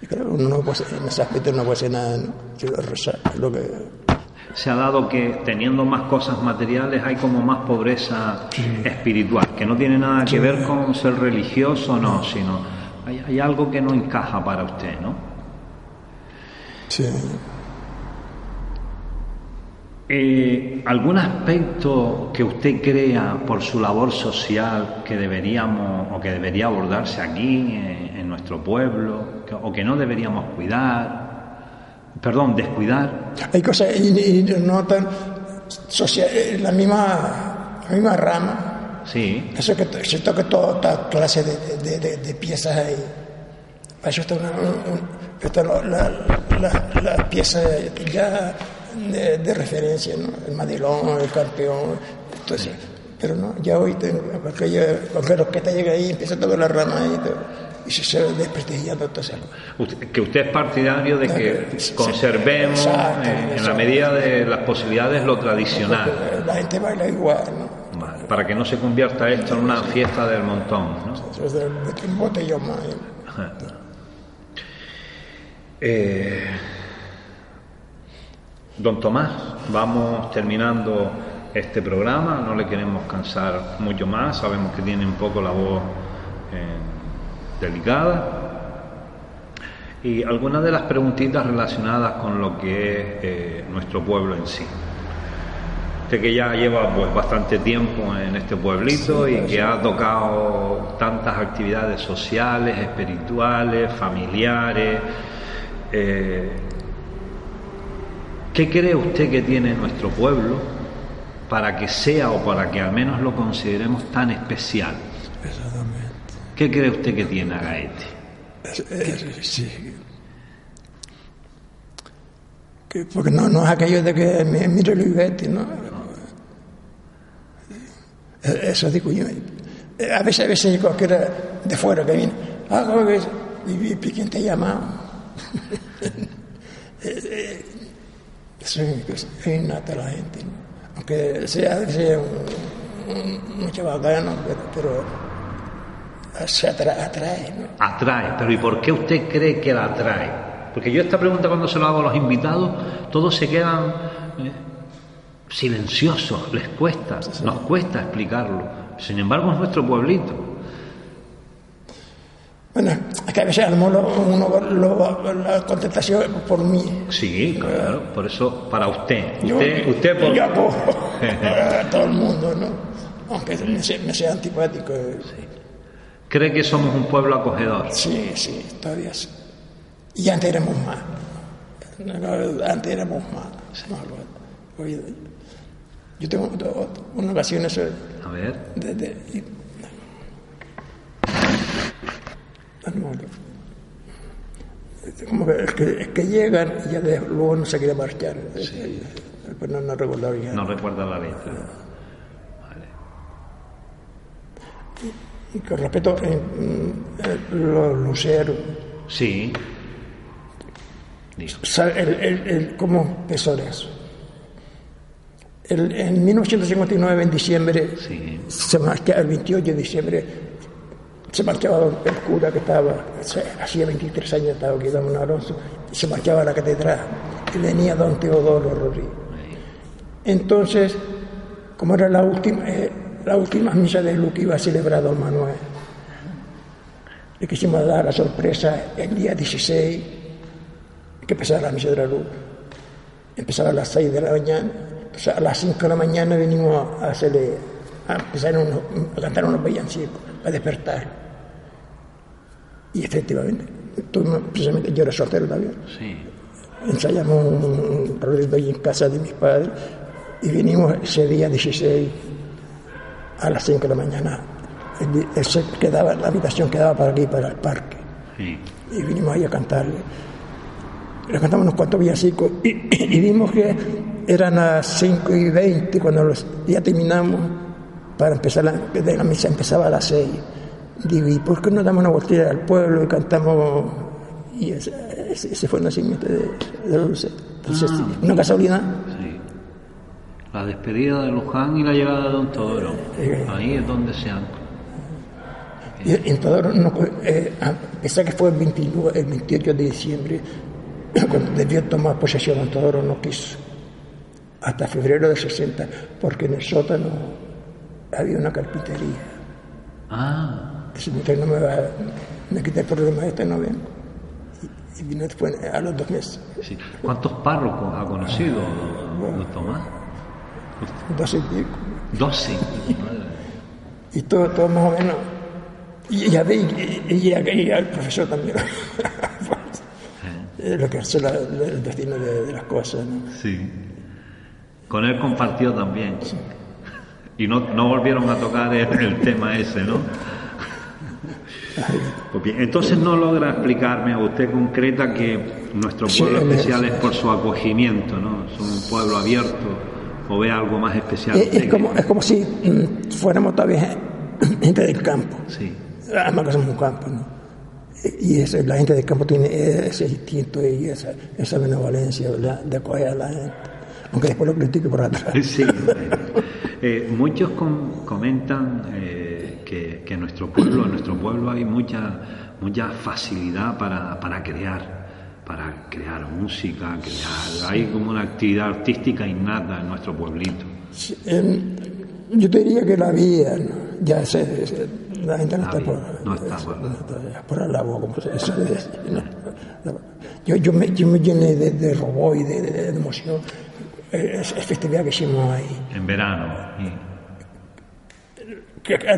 C: y claro, uno no puede, en ese aspecto no puede hacer nada, ¿no? Sino rezar, lo que,
B: Se ha dado que teniendo más cosas materiales hay como más pobreza espiritual, que no tiene nada que ver con ser religioso, no, sino hay, hay algo que no encaja para usted, ¿no?
C: sí.
B: Eh, ¿Algún aspecto que usted crea por su labor social que deberíamos o que debería abordarse aquí en, en nuestro pueblo que- o que no deberíamos cuidar? Perdón, descuidar.
C: Hay cosas y, y no tan social, eh, la misma, la misma rama.
B: Sí,
C: Eso que se toca toda esta clase de, de- de- de piezas ahí. Para eso está, una, un- un- está la, la, la- la pieza ya de, de referencia, ¿no? El Madilón, el campeón, todo eso. Pero no, ya hoy tengo, porque, ya, que te llega ahí empieza a tocar la rama ahí todo, y se va desprestigiando.
B: Usted- que usted es partidario de que conservemos
C: exacto,
B: eh, en la medida de las posibilidades lo tradicional,
C: La gente baila igual, ¿no?
B: Para que no se convierta esto en una fiesta del montón. ¿no?
C: Eso es de, de que un botellón más. ¿eh?
B: Eh, don Tomás, vamos terminando este programa, no le queremos cansar mucho más, sabemos que tiene un poco la voz eh, delicada. Y algunas de las preguntitas relacionadas con lo que es eh, nuestro pueblo en sí. Usted que ya lleva pues bastante tiempo en este pueblito y que ha tocado tantas actividades sociales, espirituales, familiares. eh, ¿Qué cree usted que tiene nuestro pueblo para que sea o para que al menos lo consideremos tan especial? ¿Qué cree usted que tiene Agaete?
C: Es- sí. Que- porque no, no es aquello de que mi- mire Luis Betty, ¿no? Eh, Eso digo yo. Eh, A veces, a veces cualquiera de fuera que viene, ah. ¿Y, quién te ha llamado? Eh, eh, Eso es innata la gente. Aunque sea, sea un, un, un pero, pero se atra- atrae, ¿no?
B: Atrae, pero ¿y por qué usted cree que la atrae? Porque yo esta pregunta cuando se lo hago a los invitados, todos se quedan eh, silenciosos, les cuesta, nos cuesta explicarlo. Sin embargo, es nuestro pueblito.
C: Bueno, es que a veces a lo mejor uno lo- la contestación es por mí.
B: Sí, claro, por eso para usted.
C: Yo,
B: Usted, usted por...
C: yo acojo a todo el mundo, ¿no? Aunque me sea, me sea antipático.
B: Cree que somos un pueblo acogedor.
C: Sí, sí, todavía sí. Y antes éramos más. Antes éramos más. yo tengo una ocasión eso
B: A ver,
C: de, de- y- no, no, como que, es que, es que llegan y ya de- luego no se quiere marchar. Pues no, no recuerdo bien.
B: No recuerda la letra. Vale.
C: Y con respecto a los luceros,
B: Sí. Digo.
C: ¿sabe el, el- el- eso? El- en 1959, en diciembre,
B: Sí.
C: se marcha, el 28 de diciembre, se marchaba el cura que estaba, hacía 23 años estaba aquí, don Alonso, y se marchaba a la catedral, y venía don Teodoro Rodríguez. Entonces, como era la última, eh, la última misa de luz que iba a celebrar don Manuel, le quisimos dar la sorpresa el día 16, que empezaba la misa de la luz. Empezaba a las 6 de la mañana, a las 5 de la mañana venimos a hacerle, a empezar unos, a cantar unos villancicos, a despertar. Y efectivamente, tuvimos- precisamente yo era soltero también
B: Sí.
C: ensayamos un, un ahí en casa de mis padres y vinimos ese día 16 a las 5 de la mañana. Di- ese quedaba, la habitación quedaba para aquí, para el parque.
B: Sí.
C: Y vinimos ahí a cantarle. Le cantamos unos cuantos villancicos y, y vimos que eran las 5 y 20 cuando los- ya terminamos para empezar la, de la misa empezaba a las 6. Digo, ¿y por qué no damos una vuelta al pueblo y cantamos? Y ese, ese- fue el nacimiento de, de Dulce. Entonces, sí, una casualidad.
B: Sí. La despedida de Luján y la llegada de Don Todoro. Ahí es donde se han.
C: Y en todo, no, eh, a pesar que fue el, 29, el 28 de diciembre, cuando debió tomar posesión, Don Teodoro no quiso. Hasta febrero del 60, porque en el sótano había una carpintería.
B: Ah,
C: Dice, "Usted no me va a me quita el problema este, no vengo. Y, y vino después, a los dos meses,
B: sí. ¿Cuántos párrocos ha conocido don Tomás?
C: Dos y pico.
B: Doce.
C: Y todo, todo más o menos. Y ya y, y, y- y al profesor también. Es lo que la- la- el destino de, de las cosas, ¿no?
B: Sí. Con él compartió también. Y no, no volvieron a tocar el, el tema ese, ¿no? Entonces no logra explicarme a usted concreta que nuestro pueblo
C: es-
B: especial es por su acogimiento, ¿no? Es un pueblo abierto o ve algo más especial.
C: Es, es como, es como si mm, fuéramos todavía gente del campo.
B: Sí,
C: Además que somos un campo, ¿no? Y eso, la gente del campo tiene ese instinto y esa, esa benevolencia ¿verdad? de acoger a la gente. Aunque después lo critique por atrás.
B: sí. Eh, muchos com- comentan eh, que, que en nuestro pueblo, en nuestro pueblo hay mucha, mucha facilidad para, para crear, para crear música, crear, hay como una actividad artística innata en nuestro puesto.
C: Sí, em, yo te diría que la vía, ¿no? ya la gente no
B: La
C: está por,
B: no está por-
C: no está por el agua, como se se dice, ¿no? Yo, yo, me, yo me llené de, de y de, de- de emoción. Eh, Es, es festividad que hicimos ahí.
B: En verano.
C: Que que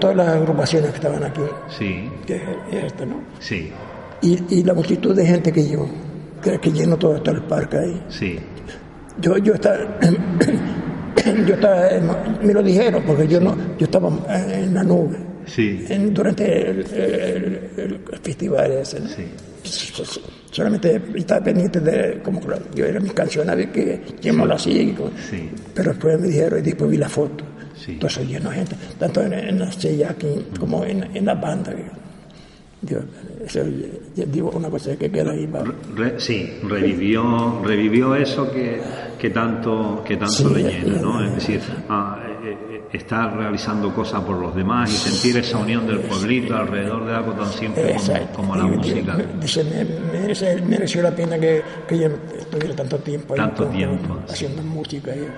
C: todas las agrupaciones que estaban aquí.
B: Sí,
C: Que es esto, ¿no?
B: sí,
C: Y, y la multitud de gente que yo, que, que llenó todo, todo el parque ahí.
B: sí,
C: Yo, yo estaba, yo estaba, me lo dijeron, porque yo no, yo estaba en la nube.
B: sí,
C: en- durante el, el- el festival ese. ¿no?
B: sí.
C: Solamente estaba pendiente de cómo yo era mis canciones, que hacía. y cómo-
B: Sí.
C: Pero después me dijeron y después vi la foto.
B: Sí.
C: Entonces lleno de gente, tanto en, en la silla aquí como en, en la banda. que- Dios, eso, digo una cosa que queda ahí.
B: Re- sí, revivió, revivió eso que, que tanto, que tanto
C: Sí,
B: le llena, ¿no? Es decir, ah, eh, eh, estar realizando cosas por los demás y sentir esa unión del pueblito alrededor de algo tan simple como, la música.
C: Dice, me- mereció la pena que, que yo estuviera tanto tiempo ahí
B: Tanto
C: con-
B: tiempo,
C: haciendo música. Y,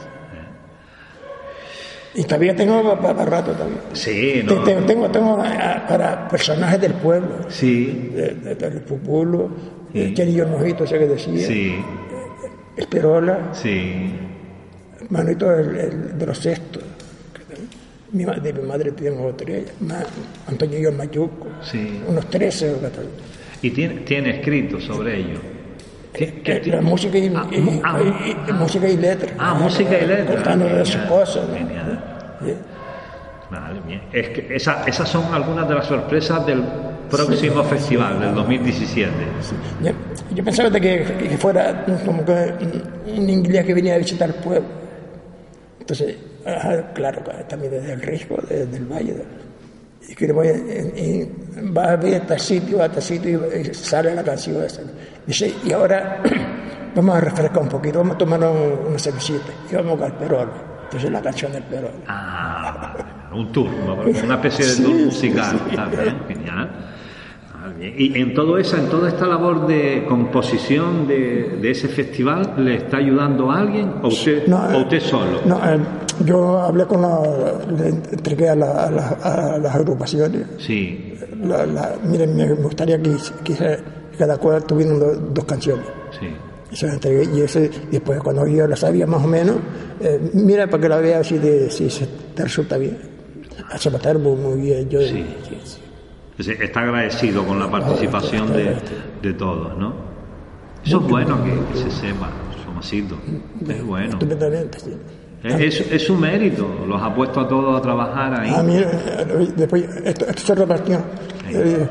C: y todavía tengo para, rato también.
B: Sí, ¿no?
C: te- Tengo, tengo ah, para personajes del pueblo,
B: Sí,
C: de- de- del Pupulo, el Chenillo Mojito, ese que decía,
B: sí,
C: Esperola,
B: sí,
C: Manito el, el de los sextos. Mi, de mi madre tengo tres, ma- Antonio Mayuco,
B: sí.
C: unos 13 o 14.
B: Y tiene, tiene escrito sobre ello. ¿Qué- qué
C: Eh, música y,
B: Ah,
C: y-
B: ah,
C: y-
B: ah.
C: música y letra.
B: Ah, música y letra.
C: Contando de sus
B: Genial,
C: cosas. Sí.
B: Vale, bien. Es que esa- esas son algunas de las sorpresas del próximo festival del 2017.
C: Yo, yo pensaba de que, que fuera como que un inglés que venía a visitar el pueblo. Entonces, ajá, claro, también desde el riesgo, desde el valle. Y que voy, y, y va a ver este sitio, a este sitio, y sale la canción esa. Dice, y ahora vamos a refrescar un poquito, vamos a tomar un- una cervecita y vamos al Perón. Entonces la canción del Perón.
B: Ah, un tour, una especie de
C: Sí,
B: tour
C: sí,
B: musical.
C: sí.
B: Bien, genial. Y en todo esa, en toda esta labor de composición de, de ese festival, ¿le está ayudando a alguien o usted,
C: No,
B: o
C: eh,
B: usted solo?
C: No, eh, yo hablé con la, le entregué a, la- a la- a las agrupaciones.
B: Sí,
C: La, la- miren, me gustaría que, que cada cual tuviera dos, dos canciones.
B: sí.
C: Y se las entregué. Y ese, después, cuando yo la sabía más o menos, eh, mira para que la vea si, de, si se te resulta bien. A Zapatero muy, bien. Yo,
B: Sí.
C: sí, sí.
B: Entonces, Está agradecido con la participación de, de todos, ¿no? Eso es bueno que, que se sepa, Somasito. Es bueno.
C: Estupendamente, sí.
B: Es, es, su mérito, los ha puesto a todos a trabajar ahí.
C: A mí, después, esto, esto se repartió. Eh,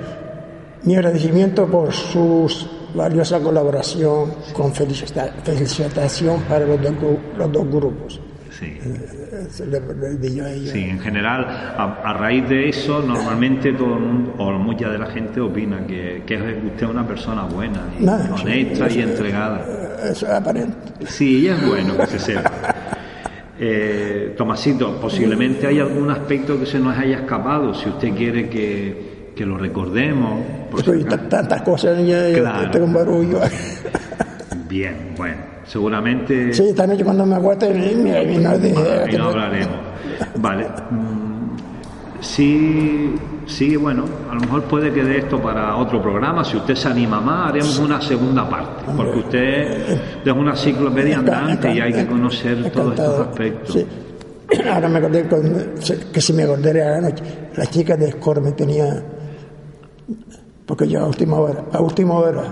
C: mi agradecimiento por su valiosa colaboración con felicita- felicitación para los dos, los dos grupos.
B: Sí.
C: Eh, le- le a.
B: Sí, en general, a, a raíz de eso, normalmente todo el mundo, o mucha de la gente opina que, que es usted una persona buena, y
C: No,
B: honesta y entregada.
C: Eso es aparente.
B: Sí, es bueno que se sepa. Eh, Tomasito, posiblemente hay algún aspecto que se nos haya escapado, si usted quiere que, que lo recordemos. por si
C: Estoy
B: acaso.
C: t- tantas cosas, ya
B: Claro.
C: tengo un barullo.
B: Bien, bueno, seguramente...
C: Sí, esta noche cuando me acueste, mira, y no dije-
B: y no hablaremos. Vale. Mm, Sí, sí, bueno, a lo mejor puede que de esto para otro programa, si usted se anima más, haremos una segunda parte, porque usted es una enciclopedia andante y hay que conocer todos estos aspectos.
C: Sí. Ahora me acordé que si me acordé a la noche, la chica de Score me tenía, porque yo a última hora, a última hora,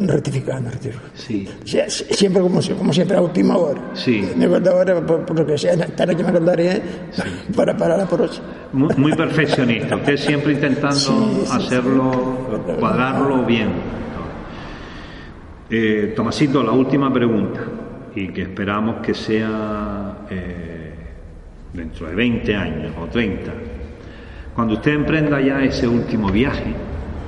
C: rectificando, rectificando.
B: Sí,
C: Sí, Siempre como, si- como siempre a última hora.
B: Sí.
C: Me acuerdo ahora, por, por lo que sea, esta noche me acordaré para, para la próxima.
B: muy, muy perfeccionista, usted siempre intentando
C: Sí, sí,
B: hacerlo, cuadrarlo bien. Eh, Tomasito, la última pregunta, y que esperamos que sea eh, dentro de 20 años o 30. Cuando usted emprenda ya ese último viaje,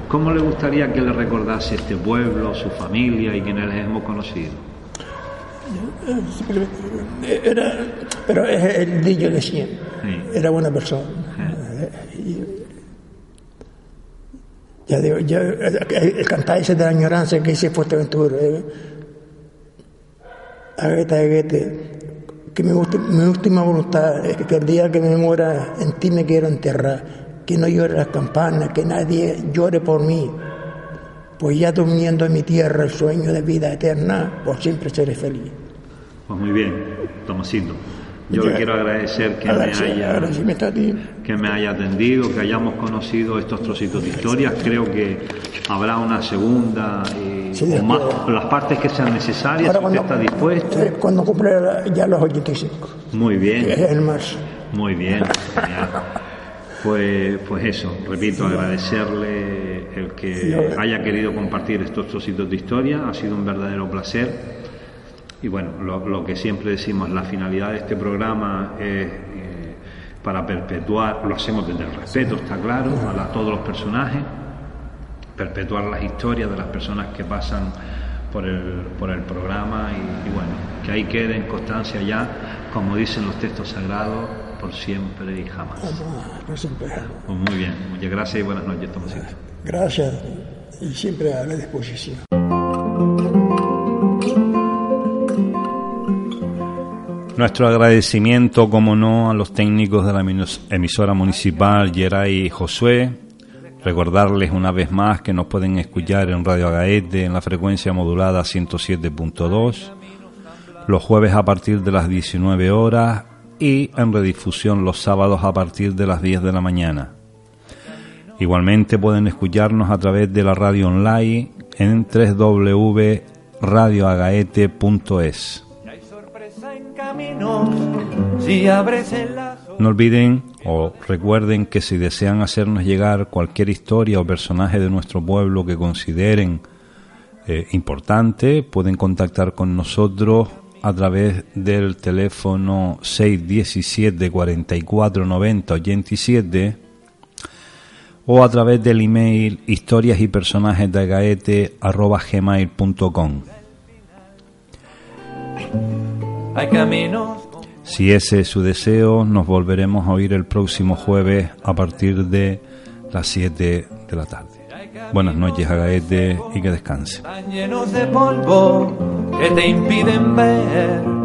B: ¿cómo le gustaría que le recordase este pueblo, su familia y quienes les hemos conocido?
C: Era, pero es el niño de siempre.
B: Sí.
C: Era buena persona. Y- ya digo, ya, el, el cantar ese de la añoranza que hice Fuerteventura. Eh, Agueta, aguete, que mi, mi última voluntad es que el día que me muera en ti me quiero enterrar, que no llore las campanas, que nadie llore por mí, pues ya durmiendo en mi tierra el sueño de vida eterna, por siempre seré feliz.
B: Pues muy bien, Tomasito. Yo le quiero agradecer que me haya que me haya atendido, que hayamos conocido estos trocitos de historias. Creo que habrá una segunda y
C: Sí,
B: o más, las partes que sean necesarias, si usted está dispuesto.
C: eh, cuando cumple ya los 85,
B: Muy bien,
C: es en marzo.
B: muy bien. Pues, pues eso, repito, agradecerle el que haya querido compartir estos trocitos de historia, ha sido un verdadero placer. Y bueno, lo, lo que siempre decimos, la finalidad de este programa es eh, para perpetuar, lo hacemos desde el respeto, está claro, a la- todos los personajes, perpetuar las historias de las personas que pasan por el, por el programa y, y bueno, que ahí quede en constancia ya, como dicen los textos sagrados, por siempre y jamás.
C: Pues siempre.
B: Pues muy bien, muchas gracias y buenas noches, Tomasito.
C: Gracias y siempre a la disposición.
B: Nuestro agradecimiento, como no, a los técnicos de la emis- emisora municipal Geray y Josué. Recordarles una vez más que nos pueden escuchar en Radio Agaete en la frecuencia modulada 107.2, los jueves a partir de las 19 horas y en redifusión los sábados a partir de las 10 de la mañana. Igualmente pueden escucharnos a través de la radio online en www.radioagaete.es. No olviden o recuerden que si desean hacernos llegar cualquier historia o personaje de nuestro pueblo que consideren eh, importante, pueden contactar con nosotros a través del teléfono 617 44 90 87 o a través del email historias y personajes de gaete arroba gmail.com.
A: Hay caminos
B: Si ese es su deseo, nos volveremos a oír el próximo jueves a partir de las 7 de la tarde. Buenas noches, Agaete, y que descanse.
A: Que te impiden ver